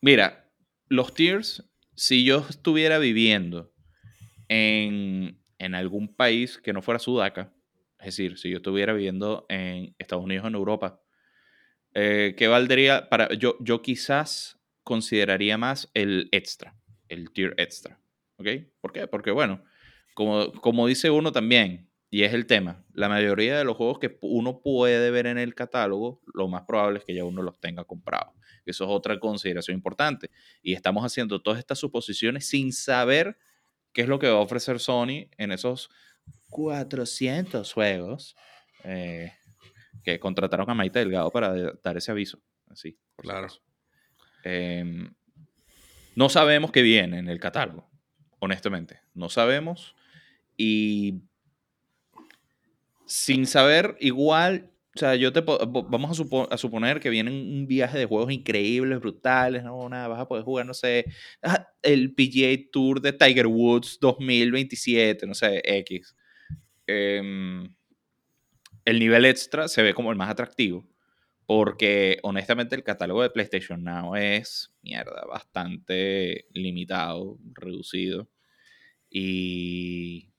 mira, los tiers, si yo estuviera viviendo en, en algún país que no fuera Sudaca, es decir, si yo estuviera viviendo en Estados Unidos o en Europa, eh, ¿qué valdría para yo yo quizás consideraría más el extra, el tier extra, ¿ok? ¿Por qué? Porque bueno, como, como dice uno también, y es el tema, la mayoría de los juegos que uno puede ver en el catálogo, lo más probable es que ya uno los tenga comprado. Eso es otra consideración importante. Y estamos haciendo todas estas suposiciones sin saber qué es lo que va a ofrecer Sony en esos 400 juegos eh, que contrataron a Maite Delgado para dar ese aviso. Así, claro. Em, no sabemos qué viene en el catálogo, honestamente. No sabemos. Y sin saber, igual o sea, yo te vamos a, suponer que viene un viaje de juegos increíbles, brutales, no, nada, vas a poder jugar, no sé, ah, el PGA Tour de Tiger Woods 2027, no sé, X. Em, el nivel extra se ve como el más atractivo, porque honestamente el catálogo de PlayStation Now es, mierda, bastante limitado, reducido. Y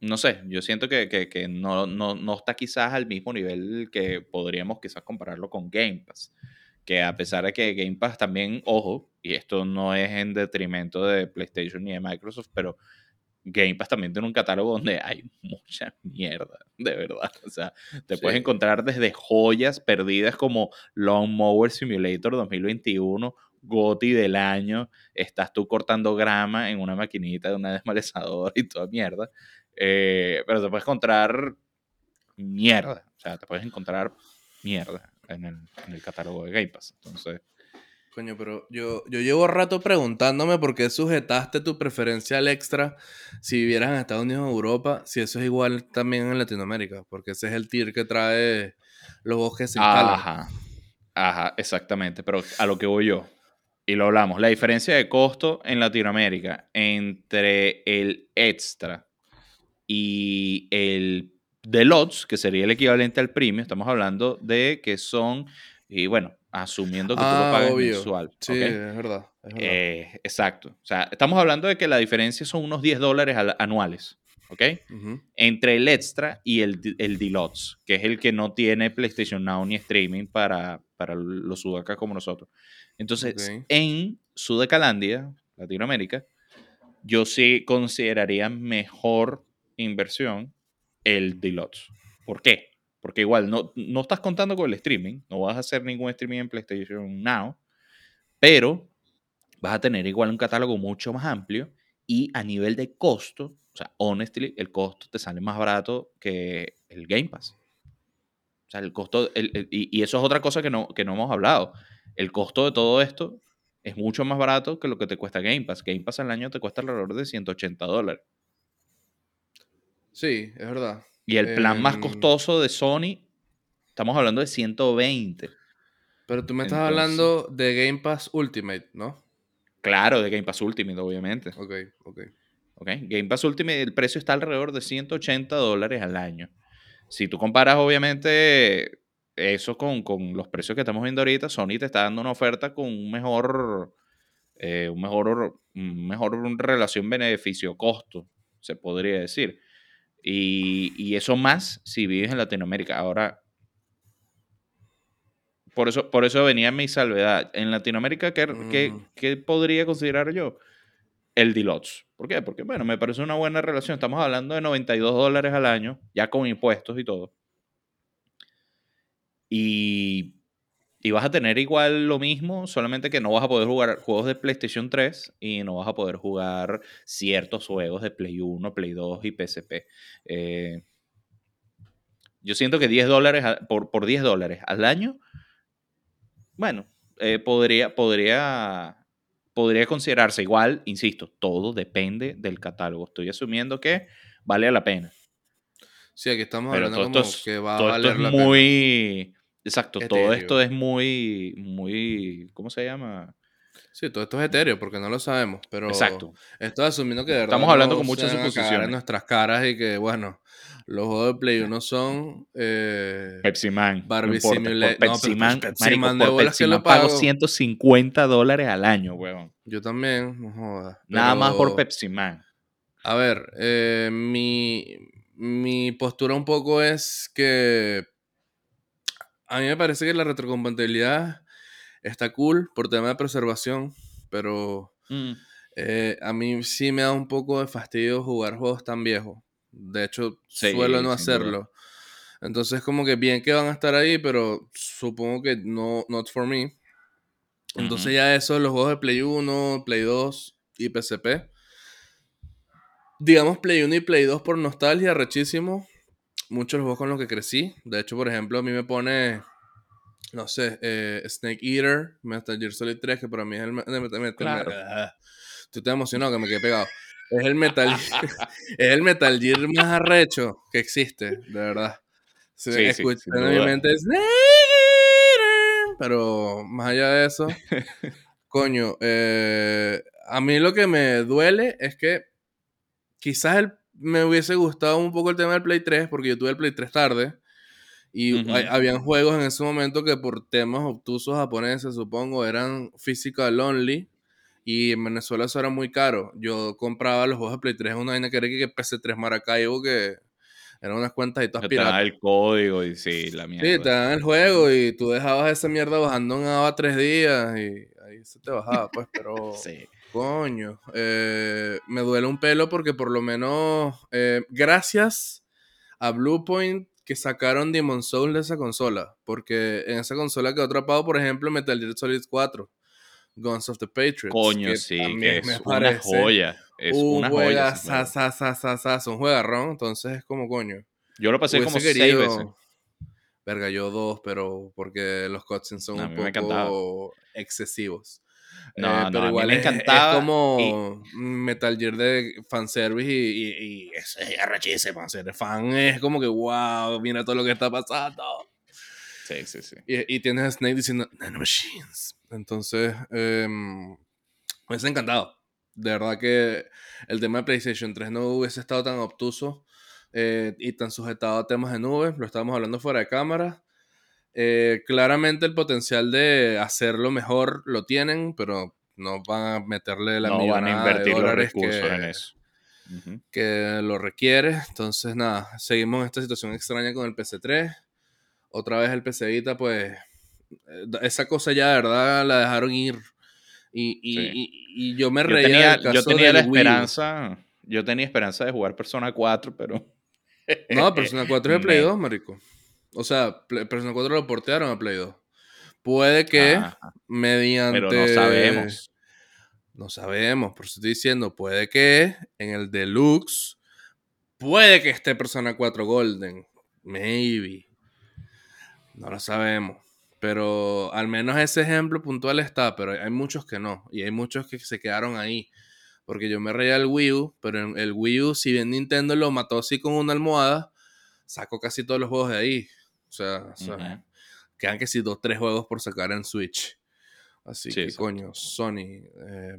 no sé, yo siento que, no, está quizás al mismo nivel que podríamos quizás compararlo con Game Pass. Que a pesar de que Game Pass también, ojo, y esto no es en detrimento de PlayStation ni de Microsoft, pero Game Pass también tiene un catálogo donde hay mucha mierda, de verdad. O sea, te puedes encontrar desde joyas perdidas como Long Mower Simulator 2021, GOTI del año, estás tú cortando grama en una maquinita de una desmalezadora y toda mierda. Eh, pero te puedes encontrar mierda. O sea, te puedes encontrar mierda en el, catálogo de Game Pass. Entonces. Coño, pero yo, yo llevo rato preguntándome por qué sujetaste tu preferencia al extra si vivieras en Estados Unidos o Europa, si eso es igual también en Latinoamérica, porque ese es el tier que trae los bosques se Ajá, ajá, exactamente, pero a lo que voy yo, y lo hablamos, la diferencia de costo en Latinoamérica entre el extra y el Deluxe, que sería el equivalente al premio, estamos hablando de que son, y bueno, asumiendo que tú lo ah, pagas mensual. Sí, es, verdad, eh, exacto. O sea, estamos hablando de que la diferencia son unos 10 dólares anuales. ¿ok? Entre el extra y el, el Deluxe, que es el que no tiene PlayStation Now ni streaming para, para los sudacas como nosotros. Entonces, en Sudacalandia, Latinoamérica, yo sí consideraría mejor inversión el Deluxe. ¿Por qué? Porque igual no, no estás contando con el streaming, no vas a hacer ningún streaming en PlayStation Now, pero vas a tener igual un catálogo mucho más amplio y a nivel de costo, o sea, honestly, el costo te sale más barato que el Game Pass. O sea, el costo, y, eso es otra cosa que no, que no hemos hablado. El costo de todo esto es mucho más barato que lo que te cuesta Game Pass. Game Pass al año te cuesta alrededor de 180 dólares. Sí, es verdad. Y el plan más em, costoso de Sony, estamos hablando de 120. Pero tú me estás hablando de Game Pass Ultimate, ¿no? Claro, de Game Pass Ultimate, obviamente. Ok, ok. Ok, Game Pass Ultimate, el precio está alrededor de 180 dólares al año. Si tú comparas, obviamente, eso con, los precios que estamos viendo ahorita, Sony te está dando una oferta con un mejor, eh, un mejor, un mejor relación beneficio-costo, se podría decir. Y, eso más si vives en Latinoamérica. Ahora, por eso, por eso venía mi salvedad. En Latinoamérica, ¿qué, mm. podría considerar yo? El Deluxe. ¿Por qué? Porque, bueno, me parece una buena relación. Estamos hablando de 92 dólares al año, ya con impuestos y todo. Y y vas a tener igual lo mismo, solamente que no vas a poder jugar juegos de PlayStation 3 y no vas a poder jugar ciertos juegos de Play 1, Play 2 y PSP. Eh, yo siento que 10 dólares por, por 10 dólares al año, bueno, eh, podría, podría podría considerarse igual, insisto, todo depende del catálogo. Estoy asumiendo que vale la pena. Sí, aquí estamos hablando como que va a valer es muy, exacto, todo esto es muy, muy, ¿cómo se llama? Sí, todo esto es etéreo porque no lo sabemos, pero Exacto. estoy asumiendo que de verdad Estamos hablando con muchas suposiciones en nuestras caras y que, bueno, los juegos de Play 1 son eh, Pepsi Man. Barbie no Simulator. Pepsi, Man, Pepsi Man de Pepsi Man pago 150 dólares al año, weón. Yo también, no jodas. Nada más por Pepsi Man. A ver, eh, mi, mi postura un poco es que a mí me parece que la retrocompatibilidad está cool por tema de preservación, pero mm. eh, a mí sí me da un poco de fastidio jugar juegos tan viejos. De hecho, suelo no hacerlo. Entonces, como que bien que van a estar ahí, pero supongo que no, not for me. Entonces, ya eso, los juegos de Play 1, Play 2 y PSP. Digamos Play 1 y Play 2 por nostalgia, rechísimo. Muchos los juegos con los que crecí. De hecho, por ejemplo, a mí me pone no sé, eh, Snake Eater, Metal Gear Solid 3, que para mí es el... Metal, ah, tú te emocionado que me quedé pegado. Es el Metal, es el Metal Gear más arrecho que existe, de verdad. Sí, sí, en mi mente Snake Eater, pero más allá de eso, coño, eh, a mí lo que me duele es que quizás el, me hubiese gustado un poco el tema del Play 3, porque yo tuve el Play 3 tarde. Y habían juegos en ese momento que por temas obtusos japoneses, supongo, eran physical only. Y en Venezuela eso era muy caro. Yo compraba los juegos de Play 3 una vaina que era que PC3 Maracaibo, que eran unas cuentas y todas piratas. el código y sí, la mierda. Sí, te el juego y tú dejabas esa mierda bajando en ABA tres días y ahí se te bajaba, pues, pero... sí. Coño, eh, me duele un pelo porque por lo menos, eh, gracias a Bluepoint que sacaron Demon Soul de esa consola. Porque en esa consola quedó atrapado, por ejemplo, Metal Gear Solid 4. Guns of the Patriots. Coño, sí, que es una joya. Es una joya. Sa, sa, sa, un juegarrón, entonces es como coño. Yo lo pasé como seis veces. Verga, yo dos, pero porque los cutscenes son un poco excesivos. No, eh, pero igual me encantaba. Es, como Metal Gear de fanservice y, y, y ese es Ser fan es como que, wow, mira todo lo que está pasando. Sí, sí, sí. Y, tienes a Snake diciendo, nanomachines. Entonces, eh, me ha encantado. De verdad que el tema de PlayStation 3 no hubiese estado tan obtuso eh, y tan sujetado a temas de nube. Lo estábamos hablando fuera de cámara. Eh, claramente el potencial de hacerlo mejor lo tienen, pero no van a meterle la no van a invertir los recursos que, en eso. que lo requiere. Entonces, nada, seguimos en esta situación extraña con el PC3. Otra vez el PC Vita, pues, eh, esa cosa ya de verdad la dejaron ir. Y, y, yo me reía. Yo tenía, la esperanza. Yo tenía esperanza de jugar Persona 4, pero. No, Persona 4 es de Play 2, marico. O sea, Persona 4 lo portearon a Play 2. Puede que mediante. Pero no sabemos. No sabemos, por eso estoy diciendo, puede que en el Deluxe. Puede que esté Persona 4 Golden. Maybe. No lo sabemos. Pero al menos ese ejemplo puntual está, pero hay muchos que no. Y hay muchos que se quedaron ahí. Porque yo me reía el Wii U, pero el Wii U, si bien Nintendo lo mató así con una almohada, sacó casi todos los juegos de ahí. O sea, quedan que si dos, tres juegos por sacar en Switch. Así que, coño, Sony, eh,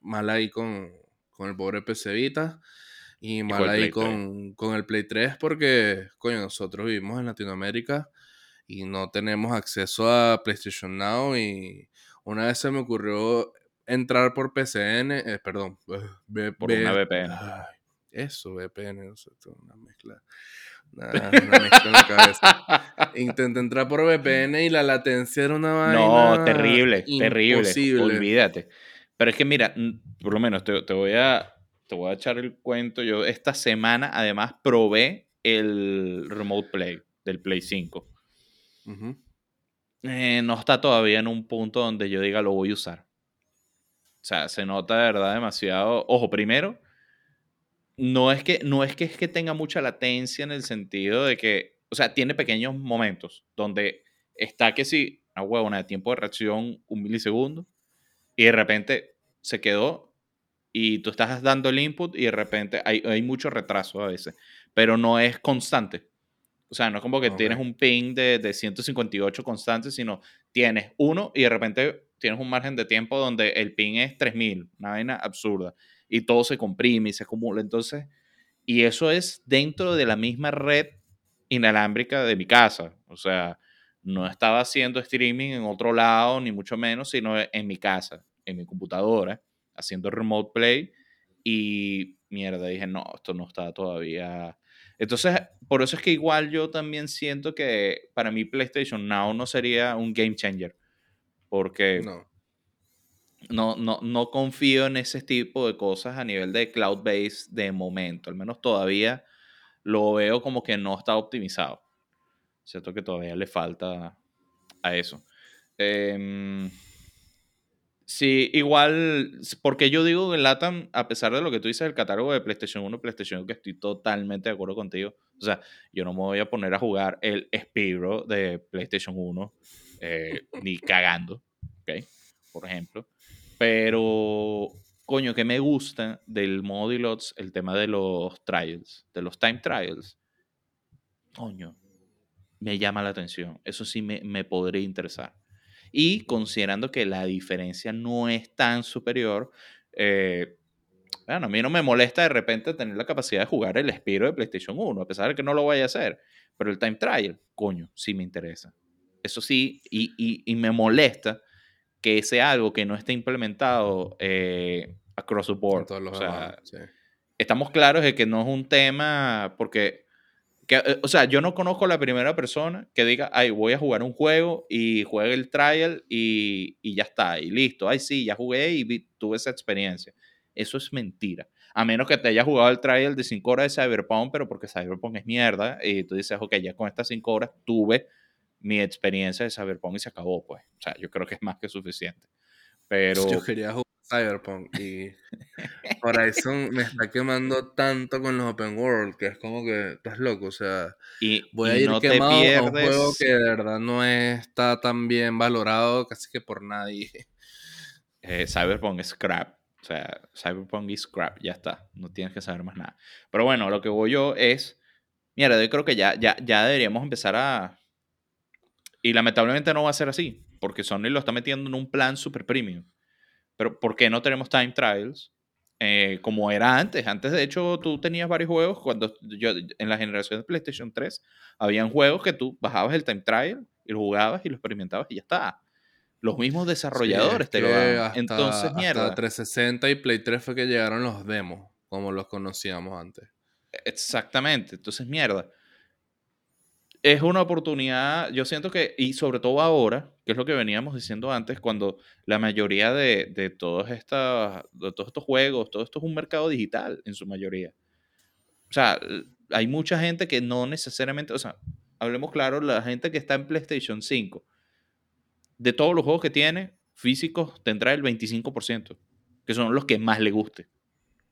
mal ahí con, el pobre PC Vita y mal ahí con, el Play 3 porque, coño, nosotros vivimos en Latinoamérica y no tenemos acceso a PlayStation Now y una vez se me ocurrió entrar por PCN, eh, perdón, eh, por una VPN. Eso, VPN, no sé, una mezcla. Nah, una cabeza. Intenté entrar por VPN y la latencia era una vaina. No, terrible, terrible. Olvídate. Pero es que mira, por lo menos te, voy a, te voy a echar el cuento. Yo esta semana además probé el Remote Play del Play 5. Eh, no está todavía en un punto donde yo diga lo voy a usar. O sea, se nota de verdad demasiado. Ojo, primero, no es que, no es que, es que tenga mucha latencia en el sentido de que, o sea, tiene pequeños momentos donde está que si, una huevona de tiempo de reacción un milisegundo y de repente se quedó y tú estás dando el input y de repente hay, hay mucho retraso a veces, pero no es constante. O sea, no es como que tienes un ping de, de 158 constantes, sino tienes uno y de repente tienes un margen de tiempo donde el ping es 3000, una vaina absurda, y todo se comprime y se acumula. Entonces, y eso es dentro de la misma red inalámbrica de mi casa. O sea, no estaba haciendo streaming en otro lado, ni mucho menos, sino en mi casa, en mi computadora, haciendo remote play. Y mierda, dije, no, esto no está todavía. Entonces, por eso es que igual yo también siento que para mí PlayStation Now no sería un game changer. Porque no. No, no, no confío en ese tipo de cosas a nivel de cloud base de momento. Al menos todavía lo veo como que no está optimizado. Cierto que todavía le falta a eso. Eh, sí, igual, porque yo digo que LATAM, a pesar de lo que tú dices del catálogo de PlayStation 1 PlayStation 2, que estoy totalmente de acuerdo contigo. O sea, yo no me voy a poner a jugar el Spiro de PlayStation 1 eh, ni cagando, ¿ok? Por ejemplo. Pero, coño, que me gusta del Modilots el tema de los trials, de los time trials. Coño, me llama la atención. Eso sí me, podría interesar. Y considerando que la diferencia no es tan superior, eh, bueno, a mí no me molesta de repente tener la capacidad de jugar el Spiro de PlayStation 1, a pesar de que no lo vaya a hacer. Pero el Time Trial, coño, sí me interesa. Eso sí, y, me molesta que sea algo que no esté implementado eh, across the board. o sea, estamos claros de que no es un tema porque eh, o sea, yo no conozco la primera persona que diga, ay, voy a jugar un juego y juegue el trial y, y ya está, y listo. Ay, sí, ya jugué y tuve esa experiencia. Eso es mentira. A menos que te hayas jugado el trial de 5 horas de Cyberpunk, pero porque Cyberpunk es mierda, y tú dices, ok, ya con estas 5 horas tuve mi experiencia de Cyberpunk y se acabó, pues. O sea, yo creo que es más que suficiente. Pero... Yo quería jugar Cyberpunk y Horizon me está quemando tanto con los open world que es como que estás loco, o sea, y, voy a ir no quemado a un juego que de verdad no está tan bien valorado casi que por nadie. Eh, Cyberpunk es scrap, o sea, Cyberpunk es scrap, ya está, no tienes que saber más nada. Pero bueno, lo que voy yo es, mira, yo creo que ya, ya, ya deberíamos empezar a... Y lamentablemente no va a ser así, porque Sony lo está metiendo en un plan super premium. Pero ¿por qué no tenemos time trials? Eh, como era antes. Antes, de hecho, tú tenías varios juegos. Cuando yo, en la generación de PlayStation 3, habían juegos que tú bajabas el time trial y lo jugabas y lo experimentabas y ya está. Los mismos desarrolladores te lo dan. Entonces, mierda. Hasta 360 y Play 3 fue que llegaron los demos, como los conocíamos antes. Exactamente. Entonces, mierda es una oportunidad, yo siento que, y sobre todo ahora, que es lo que veníamos diciendo antes, cuando la mayoría de, de, todos, estas, de todos estos juegos, todo esto es un mercado digital en su mayoría. O sea, hay mucha gente que no necesariamente, o sea, hablemos claro, la gente que está en PlayStation 5, de todos los juegos que tiene, físicos tendrá el 25%, que son los que más le guste.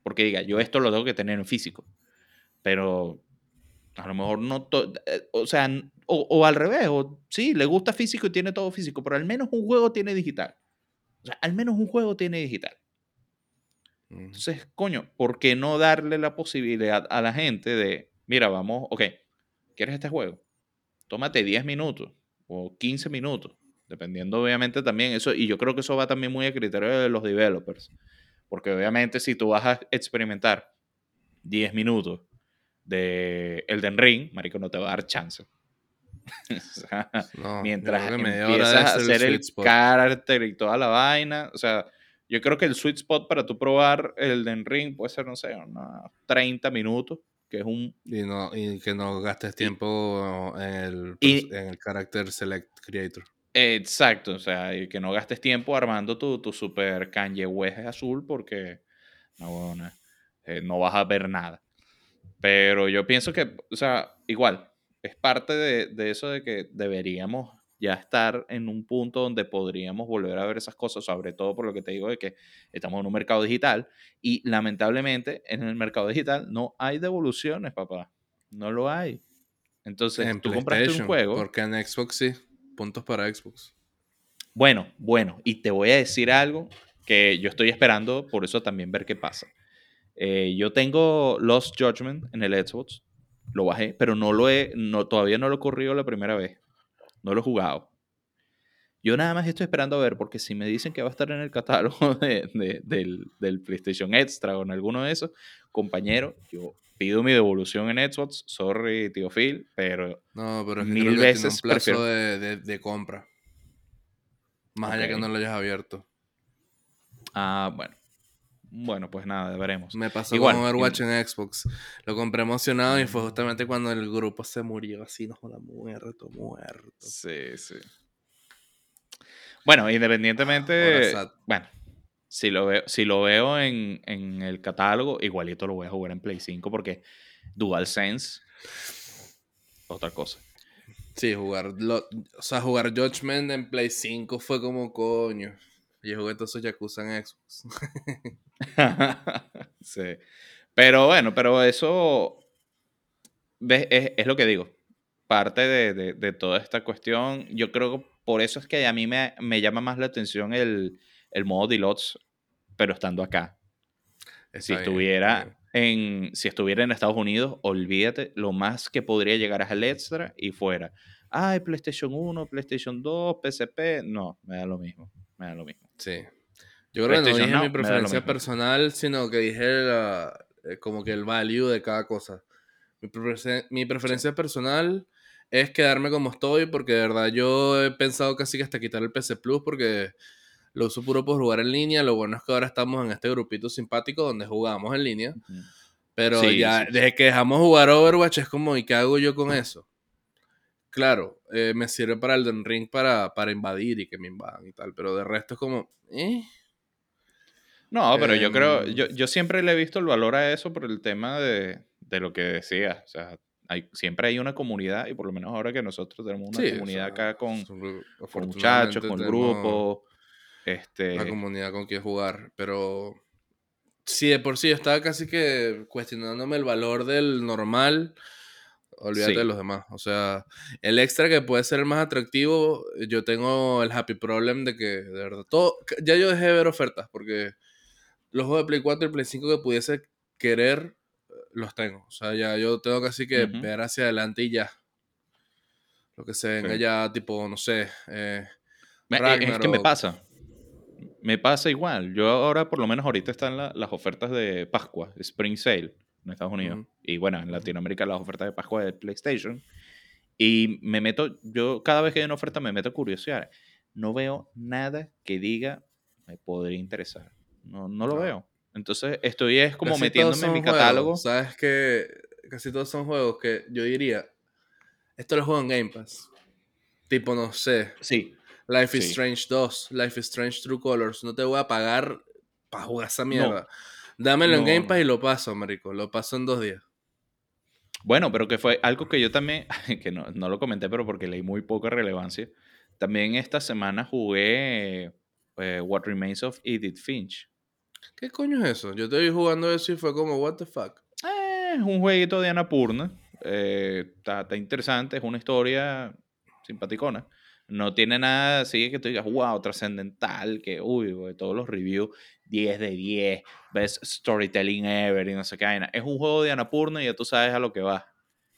Porque diga, yo esto lo tengo que tener en físico. Pero a lo mejor no, eh, o sea, o, al revés, o sí, le gusta físico y tiene todo físico, pero al menos un juego tiene digital. O sea, al menos un juego tiene digital. Entonces, coño, ¿por qué no darle la posibilidad a la gente de, mira, vamos, ok, ¿quieres este juego? Tómate 10 minutos o 15 minutos, dependiendo obviamente también eso, y yo creo que eso va también muy a criterio de los developers, porque obviamente si tú vas a experimentar 10 minutos de Elden Ring, marico, no te va a dar chance. mientras empiezas a hacer el carácter y toda la vaina, o sea, yo creo que el sweet spot para tú probar Elden Ring puede ser, no sé, unos 30 minutos, que es un... Y, no, y que no gastes tiempo en el, en el Character Select Creator. Exacto, o sea, y que no gastes tiempo armando tu, tu super Kanye West azul porque no, eh, no vas a ver nada. Pero yo pienso que, o sea, igual, es parte de, de, eso de que deberíamos ya estar en un punto donde podríamos volver a ver esas cosas, sobre todo por lo que te digo de que estamos en un mercado digital y lamentablemente en el mercado digital no hay devoluciones, papá. No lo hay. Entonces, en tú compraste un juego. Porque en Xbox sí, puntos para Xbox. Bueno, bueno, y te voy a decir algo que yo estoy esperando, por eso también ver qué pasa. Eh, yo tengo Lost Judgment en el Xbox, lo bajé, pero no lo he, no, todavía no lo he corrido la primera vez, no lo he jugado. Yo nada más estoy esperando a ver, porque si me dicen que va a estar en el catálogo de, del, del, PlayStation Extra o en alguno de esos, compañero, yo pido mi devolución en Xbox. Sorry, tío Phil, pero. No, pero es que mil veces tiene un plazo de, de, compra. Más allá que no lo hayas abierto. Ah, bueno. Bueno, pues nada, veremos. Me pasó Igual, con Overwatch en Xbox. Lo compré emocionado y fue justamente cuando el grupo se murió así, no joda, muerto, muerto. Sí, sí. Bueno, independientemente. bueno, si lo veo, si lo veo en, en, el catálogo, igualito lo voy a jugar en Play 5 porque DualSense, otra cosa. Sí, jugar, o sea, jugar Judgment en Play 5 fue como coño. Yo jugué esos Yakuza en Xbox. sí. Pero bueno, pero eso ¿ves? Es, es, lo que digo. Parte de, de, de, toda esta cuestión, yo creo que por eso es que a mí me, me llama más la atención el, el modo Deluxe, pero estando acá. si estuviera, en, si estuviera en Estados Unidos, olvídate, lo más que podría llegar es el extra y fuera. Ay, PlayStation 1, PlayStation 2, PSP. No, me da lo mismo. Me da lo mismo. Sí. Yo creo que no dije mi preferencia personal, sino que dije eh, como que el value de cada cosa. Mi, mi preferencia personal es quedarme como estoy, porque de verdad yo he pensado casi que hasta quitar el PC Plus, porque lo uso puro por jugar en línea. Lo bueno es que ahora estamos en este grupito simpático donde jugamos en línea. Pero ya, desde que dejamos jugar Overwatch es como, ¿y qué hago yo con eso? Claro, eh, me sirve para el Ring para, para invadir y que me invadan y tal, pero de resto es como, ¿eh? No, pero yo creo, em. yo, yo, siempre le he visto el valor a eso por el tema de, de lo que decía. O sea, hay, siempre hay una comunidad y por lo menos ahora que nosotros tenemos una comunidad acá con, con muchachos, con el grupo, este... La comunidad con quien jugar, pero si de por sí estaba casi que cuestionándome el valor del normal, olvídate de los demás. O sea, el extra que puede ser el más atractivo, yo tengo el happy problem de que, de verdad, todo, ya yo dejé de ver ofertas porque los juegos de Play 4 y Play 5 que pudiese querer, los tengo. O sea, ya yo tengo casi que ver hacia adelante y ya. Lo que se venga ya, tipo, no sé. Eh, es que me pasa me pasa igual. Yo ahora, por lo menos ahorita están las ofertas de Pascua, Spring Sale en Estados Unidos. Y bueno, en Latinoamérica las ofertas de Pascua de PlayStation. Y me meto, yo cada vez que hay una oferta me meto a curiosidad. No veo nada que diga me podría interesar. No, no lo veo. Entonces estoy es como metiéndome en mi catálogo. Sabes que casi todos son juegos que yo diría, esto lo juego en Game Pass. Tipo, no sé. Sí. Life is Strange 2, Life is Strange True Colors. No te voy a pagar para jugar esa mierda. Dámelo en Game Pass y lo paso, marico. Lo paso en dos días. Bueno, pero que fue algo que yo también, que no, lo comenté, pero porque leí muy poca relevancia. También esta semana jugué eh, What Remains of Edith Finch. ¿Qué coño es eso? Yo estoy jugando eso y fue como, what the fuck. Eh, es un jueguito de Annapurna. Eh, está, está interesante, es una historia simpaticona. No tiene nada así que tú digas, wow, trascendental, que, uy, todos los reviews, 10 de 10, best storytelling ever y no sé qué vaina. Es un juego de Anapurna y ya tú sabes a lo que va.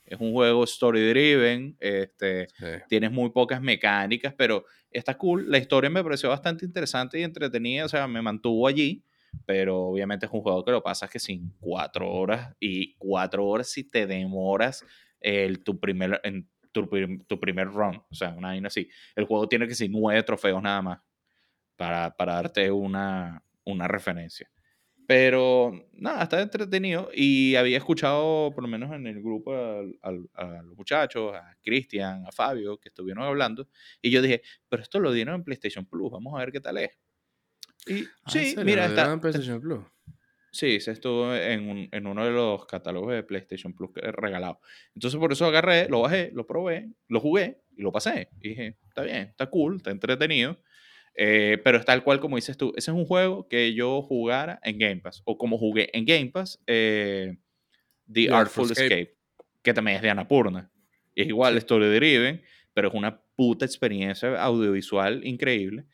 Es un juego story driven, este, tienes muy pocas mecánicas, pero está cool. La historia me pareció bastante interesante y entretenida, o sea, me mantuvo allí, pero obviamente es un juego que lo pasas que sin cuatro horas y cuatro horas si te demoras el, tu primer, en tu, primer run, o sea, una vaina así. El juego tiene que ser nueve trofeos nada más para, para darte una, una referencia. Pero nada, está entretenido y había escuchado, por lo menos en el grupo, a, los muchachos, a Cristian, a Fabio, que estuvieron hablando. Y yo dije, pero esto lo dieron en PlayStation Plus, vamos a ver qué tal es. Y ah, sí, mira, está. En PlayStation Plus? Sí, se estuvo en, en, uno de los catálogos de PlayStation Plus regalado. Entonces por eso agarré, lo bajé, lo probé, lo jugué y lo pasé. Y dije, está bien, está cool, está entretenido. Eh, pero es tal cual como dices tú. Ese es un juego que yo jugara en Game Pass. O como jugué en Game Pass, eh, The, Artful Escape. que también es de Annapurna. Y es igual, sí. Story Driven, pero es una puta experiencia audiovisual increíble.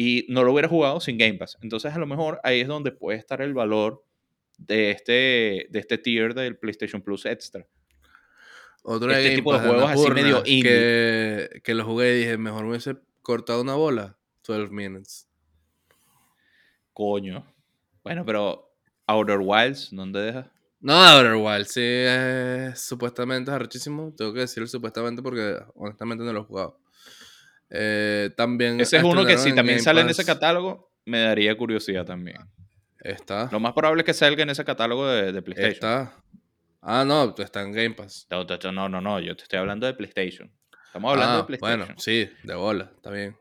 Y no lo hubiera jugado sin Game Pass. Entonces, a lo mejor ahí es donde puede estar el valor de este, de este tier del PlayStation Plus Extra. Otro este tipo de juegos así medio indie. Que, que lo jugué y dije, mejor me hubiese cortado una bola. 12 minutes. Coño. Bueno, pero Outer Wilds, ¿dónde deja? No, Outer Wilds, sí, supuestamente es arrechísimo. Tengo que decirlo supuestamente porque honestamente no lo he jugado. Eh, también. Ese es uno que si también sale en ese catálogo, me daría curiosidad también. Está. Lo más probable es que salga en ese catálogo de, PlayStation. Está. Ah, no, está en Game Pass. No, no, no, yo te estoy hablando de PlayStation. Estamos hablando de ah, PlayStation. Bueno, sí, de bola, está bien.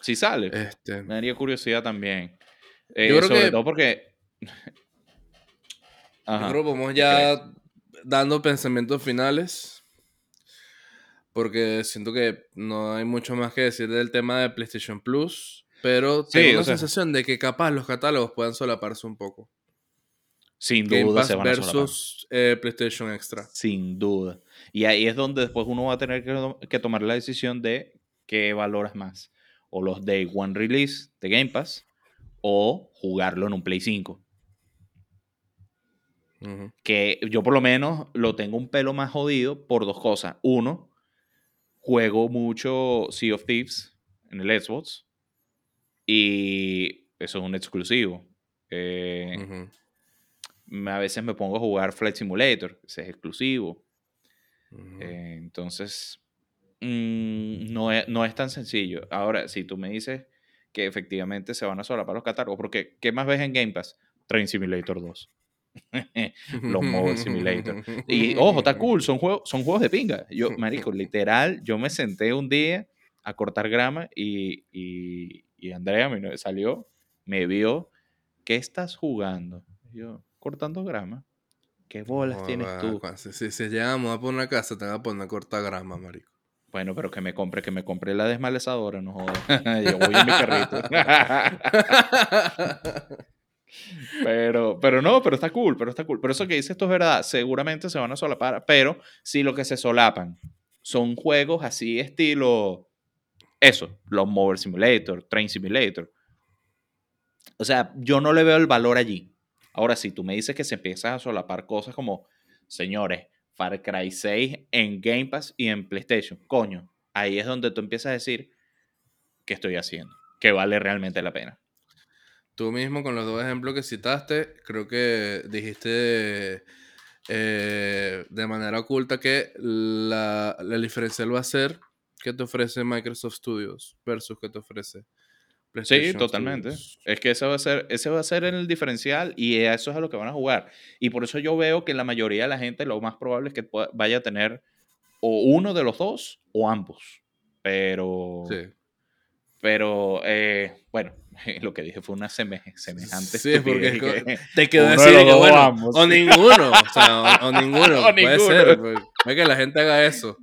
Si sale, este... me daría curiosidad también. Eh, yo creo sobre todo porque. Ajá, yo creo que vamos ya dando pensamientos finales porque siento que no hay mucho más que decir del tema de PlayStation Plus, pero tengo la sensación de que capaz los catálogos puedan solaparse un poco. Sin duda se van a versus eh, PlayStation Extra. Sin duda. Y ahí es donde después uno va a tener que, tomar la decisión de qué valoras más. O los Day One Release de Game Pass o jugarlo en un Play 5. Que yo por lo menos lo tengo un pelo más jodido por dos cosas. Uno, juego mucho Sea of Thieves en el Xbox y eso es un exclusivo. Eh, a veces me pongo a jugar Flight Simulator, ese es exclusivo. Eh, entonces, mm, no, es, no es tan sencillo. Ahora, si tú me dices que efectivamente se van a solapar los catálogos, porque ¿qué más ves en Game Pass? Train Simulator 2. los Mobile Simulator. Y ojo, está cool, son juegos, son juegos de pinga. Yo, marico, literal, yo me senté un día a cortar grama y, y, y Andrea me salió, me vio, ¿qué estás jugando? Yo, cortando grama. ¿Qué bolas tienes tú? Si, si, llegamos a poner una casa, te voy a poner a cortar grama, marico. Bueno, pero que me compre, que me compre la desmalezadora, no jodas. Yo voy en mi carrito. Pero, pero no, pero está cool, pero está cool. Pero eso que dice esto es verdad, seguramente se van a solapar, pero si lo que se solapan son juegos así estilo, eso, los Mover Simulator, Train Simulator. O sea, yo no le veo el valor allí. Ahora, si tú me dices que se empiezan a solapar cosas como, señores, Far Cry 6 en Game Pass y en PlayStation, coño, ahí es donde tú empiezas a decir, ¿qué estoy haciendo? Que vale realmente la pena. Tú mismo con los dos ejemplos que citaste, creo que dijiste eh, de manera oculta que la, la, diferencial va a ser que te ofrece Microsoft Studios versus que te ofrece PlayStation Sí, totalmente. Es que ese va, a ser, ese va a ser el diferencial y eso es a lo que van a jugar. Y por eso yo veo que la mayoría de la gente lo más probable es que vaya a tener o uno de los dos o ambos. Pero... Sí. Pero, eh, bueno, lo que dije fue una semejante. Sí, porque te quedó decir que, bueno, o ninguno, o sea, o, ninguno, puede ser. Pues, que la gente haga eso.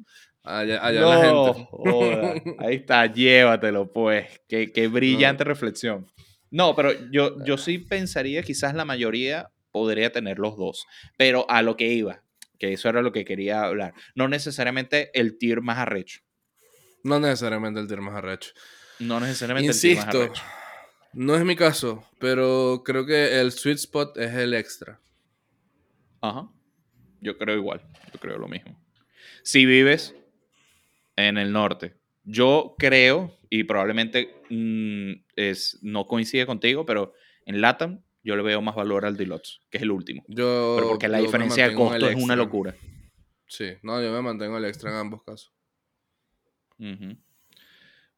Allá, allá la gente. Ahí está, llévatelo, pues. Qué, qué brillante reflexión. No, pero yo, yo sí pensaría, quizás la mayoría podría tener los dos. Pero a lo que iba, que eso era lo que quería hablar. No necesariamente el tier más arrecho. No necesariamente el tier más arrecho. No necesariamente Insisto, el tier más arrecho. No es mi caso, pero creo que el sweet spot es el extra. Ajá. Yo creo igual. Yo creo lo mismo. Si vives en el norte, yo creo, y probablemente mm, es, no coincide contigo, pero en LATAM yo le veo más valor al Deluxe, que es el último. Yo, pero porque la diferencia de costo es una locura. Sí, no, yo me mantengo el extra en ambos casos.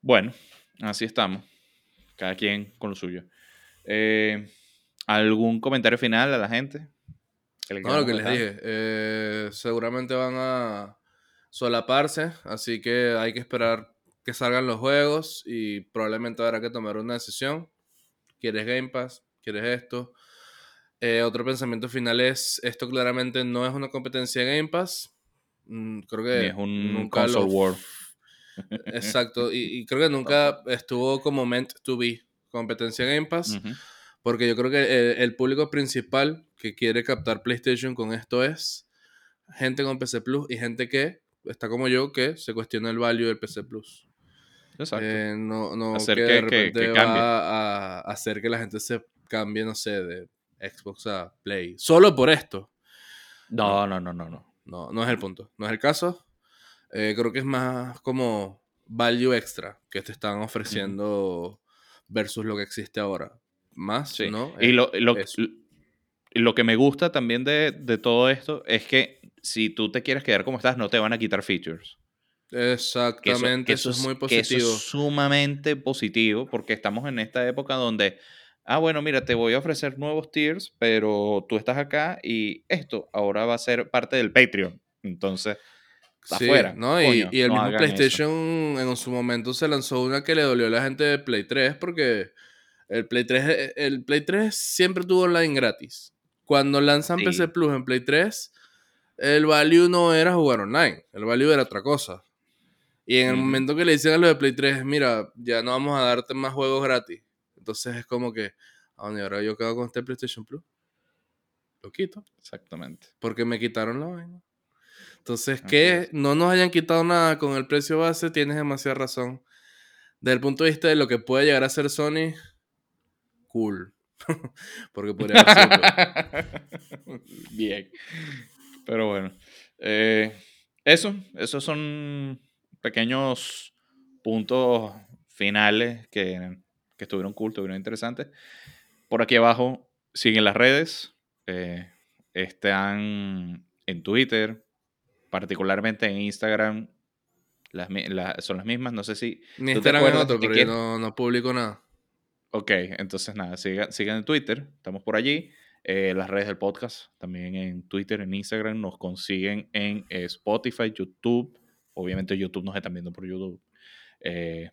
Bueno, así estamos. Cada quien con lo suyo. Eh, ¿Algún comentario final a la gente? no, lo que les dije. Eh, seguramente van a solaparse, así que hay que esperar que salgan los juegos y probablemente habrá que tomar una decisión. ¿Quieres Game Pass? ¿Quieres esto? Eh, otro pensamiento final es, esto claramente no es una competencia de Game Pass. Mm, creo que es un console war. Exacto, y, creo que nunca estuvo como meant to be competencia Game Pass, porque yo creo que el, público principal que quiere captar PlayStation con esto es gente con PC Plus y gente que está como yo que se cuestiona el value del PC Plus. Exacto. Eh, no, no hacer que, de repente va a, hacer que la gente se cambie, no sé, de Xbox a Play. Solo por esto. No, no, no, no, no. No, no es el punto. No es el caso. Eh, creo que es más como value extra que te están ofreciendo versus lo que existe ahora. Más, ¿no? Y lo, lo, que me gusta también de, de, todo esto es que si tú te quieres quedar como estás, no te van a quitar features. Exactamente, eso, es muy positivo. eso es sumamente positivo porque estamos en esta época donde, ah, bueno, mira, te voy a ofrecer nuevos tiers, pero tú estás acá y esto ahora va a ser parte del Patreon. Entonces, sí, afuera. ¿no? y, el mismo PlayStation en su momento se lanzó una que le dolió a la gente de Play 3 porque el Play 3, eh, el Play 3 siempre tuvo online gratis. Cuando lanzan PC Plus en Play 3, el value no era jugar online, el value era otra cosa. Y en el momento que le dicen a los de Play 3, mira, ya no vamos a darte más juegos gratis. Entonces es como que, ¿a dónde ahora yo quedo con este PlayStation Plus? Lo quito. Exactamente. Porque me quitaron la vaina. Entonces, que no nos hayan quitado nada con el precio base, tienes demasiada razón. Desde el punto de vista de lo que puede llegar a ser Sony, cool. Porque podría ser. Bien. Pero bueno. Eh, eso, esos son pequeños puntos finales que, que estuvieron cool, estuvieron interesantes. Por aquí abajo siguen las redes. Eh, están en Twitter, particularmente en Instagram, las, son las mismas. No sé si. Ni Instagram es otro, pero no, no, publico nada. Ok, entonces nada, sigan, sigan en Twitter, estamos por allí. Eh, las redes del podcast, también en Twitter, en Instagram, nos consiguen en Spotify, YouTube. Obviamente YouTube nos están viendo por YouTube. Eh,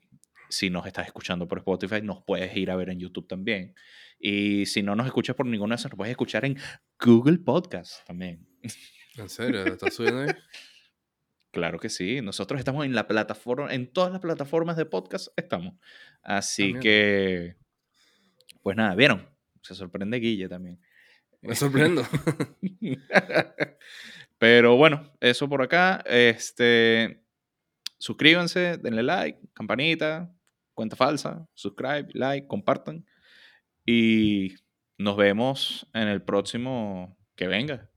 si nos estás escuchando por Spotify, nos puedes ir a ver en YouTube también. Y si no nos escuchas por ninguna de esas, nos puedes escuchar en Google Podcast también. ¿En serio? ¿Estás subiendo ahí? Claro que sí. Nosotros estamos en la plataforma, en todas las plataformas de podcast estamos. Así que, pues nada, ¿vieron? Se sorprende Guille también. Me sorprendo. Pero bueno, eso por acá. Este, suscríbanse, denle like, campanita, cuenta falsa, subscribe, like, compartan. Y nos vemos en el próximo que venga.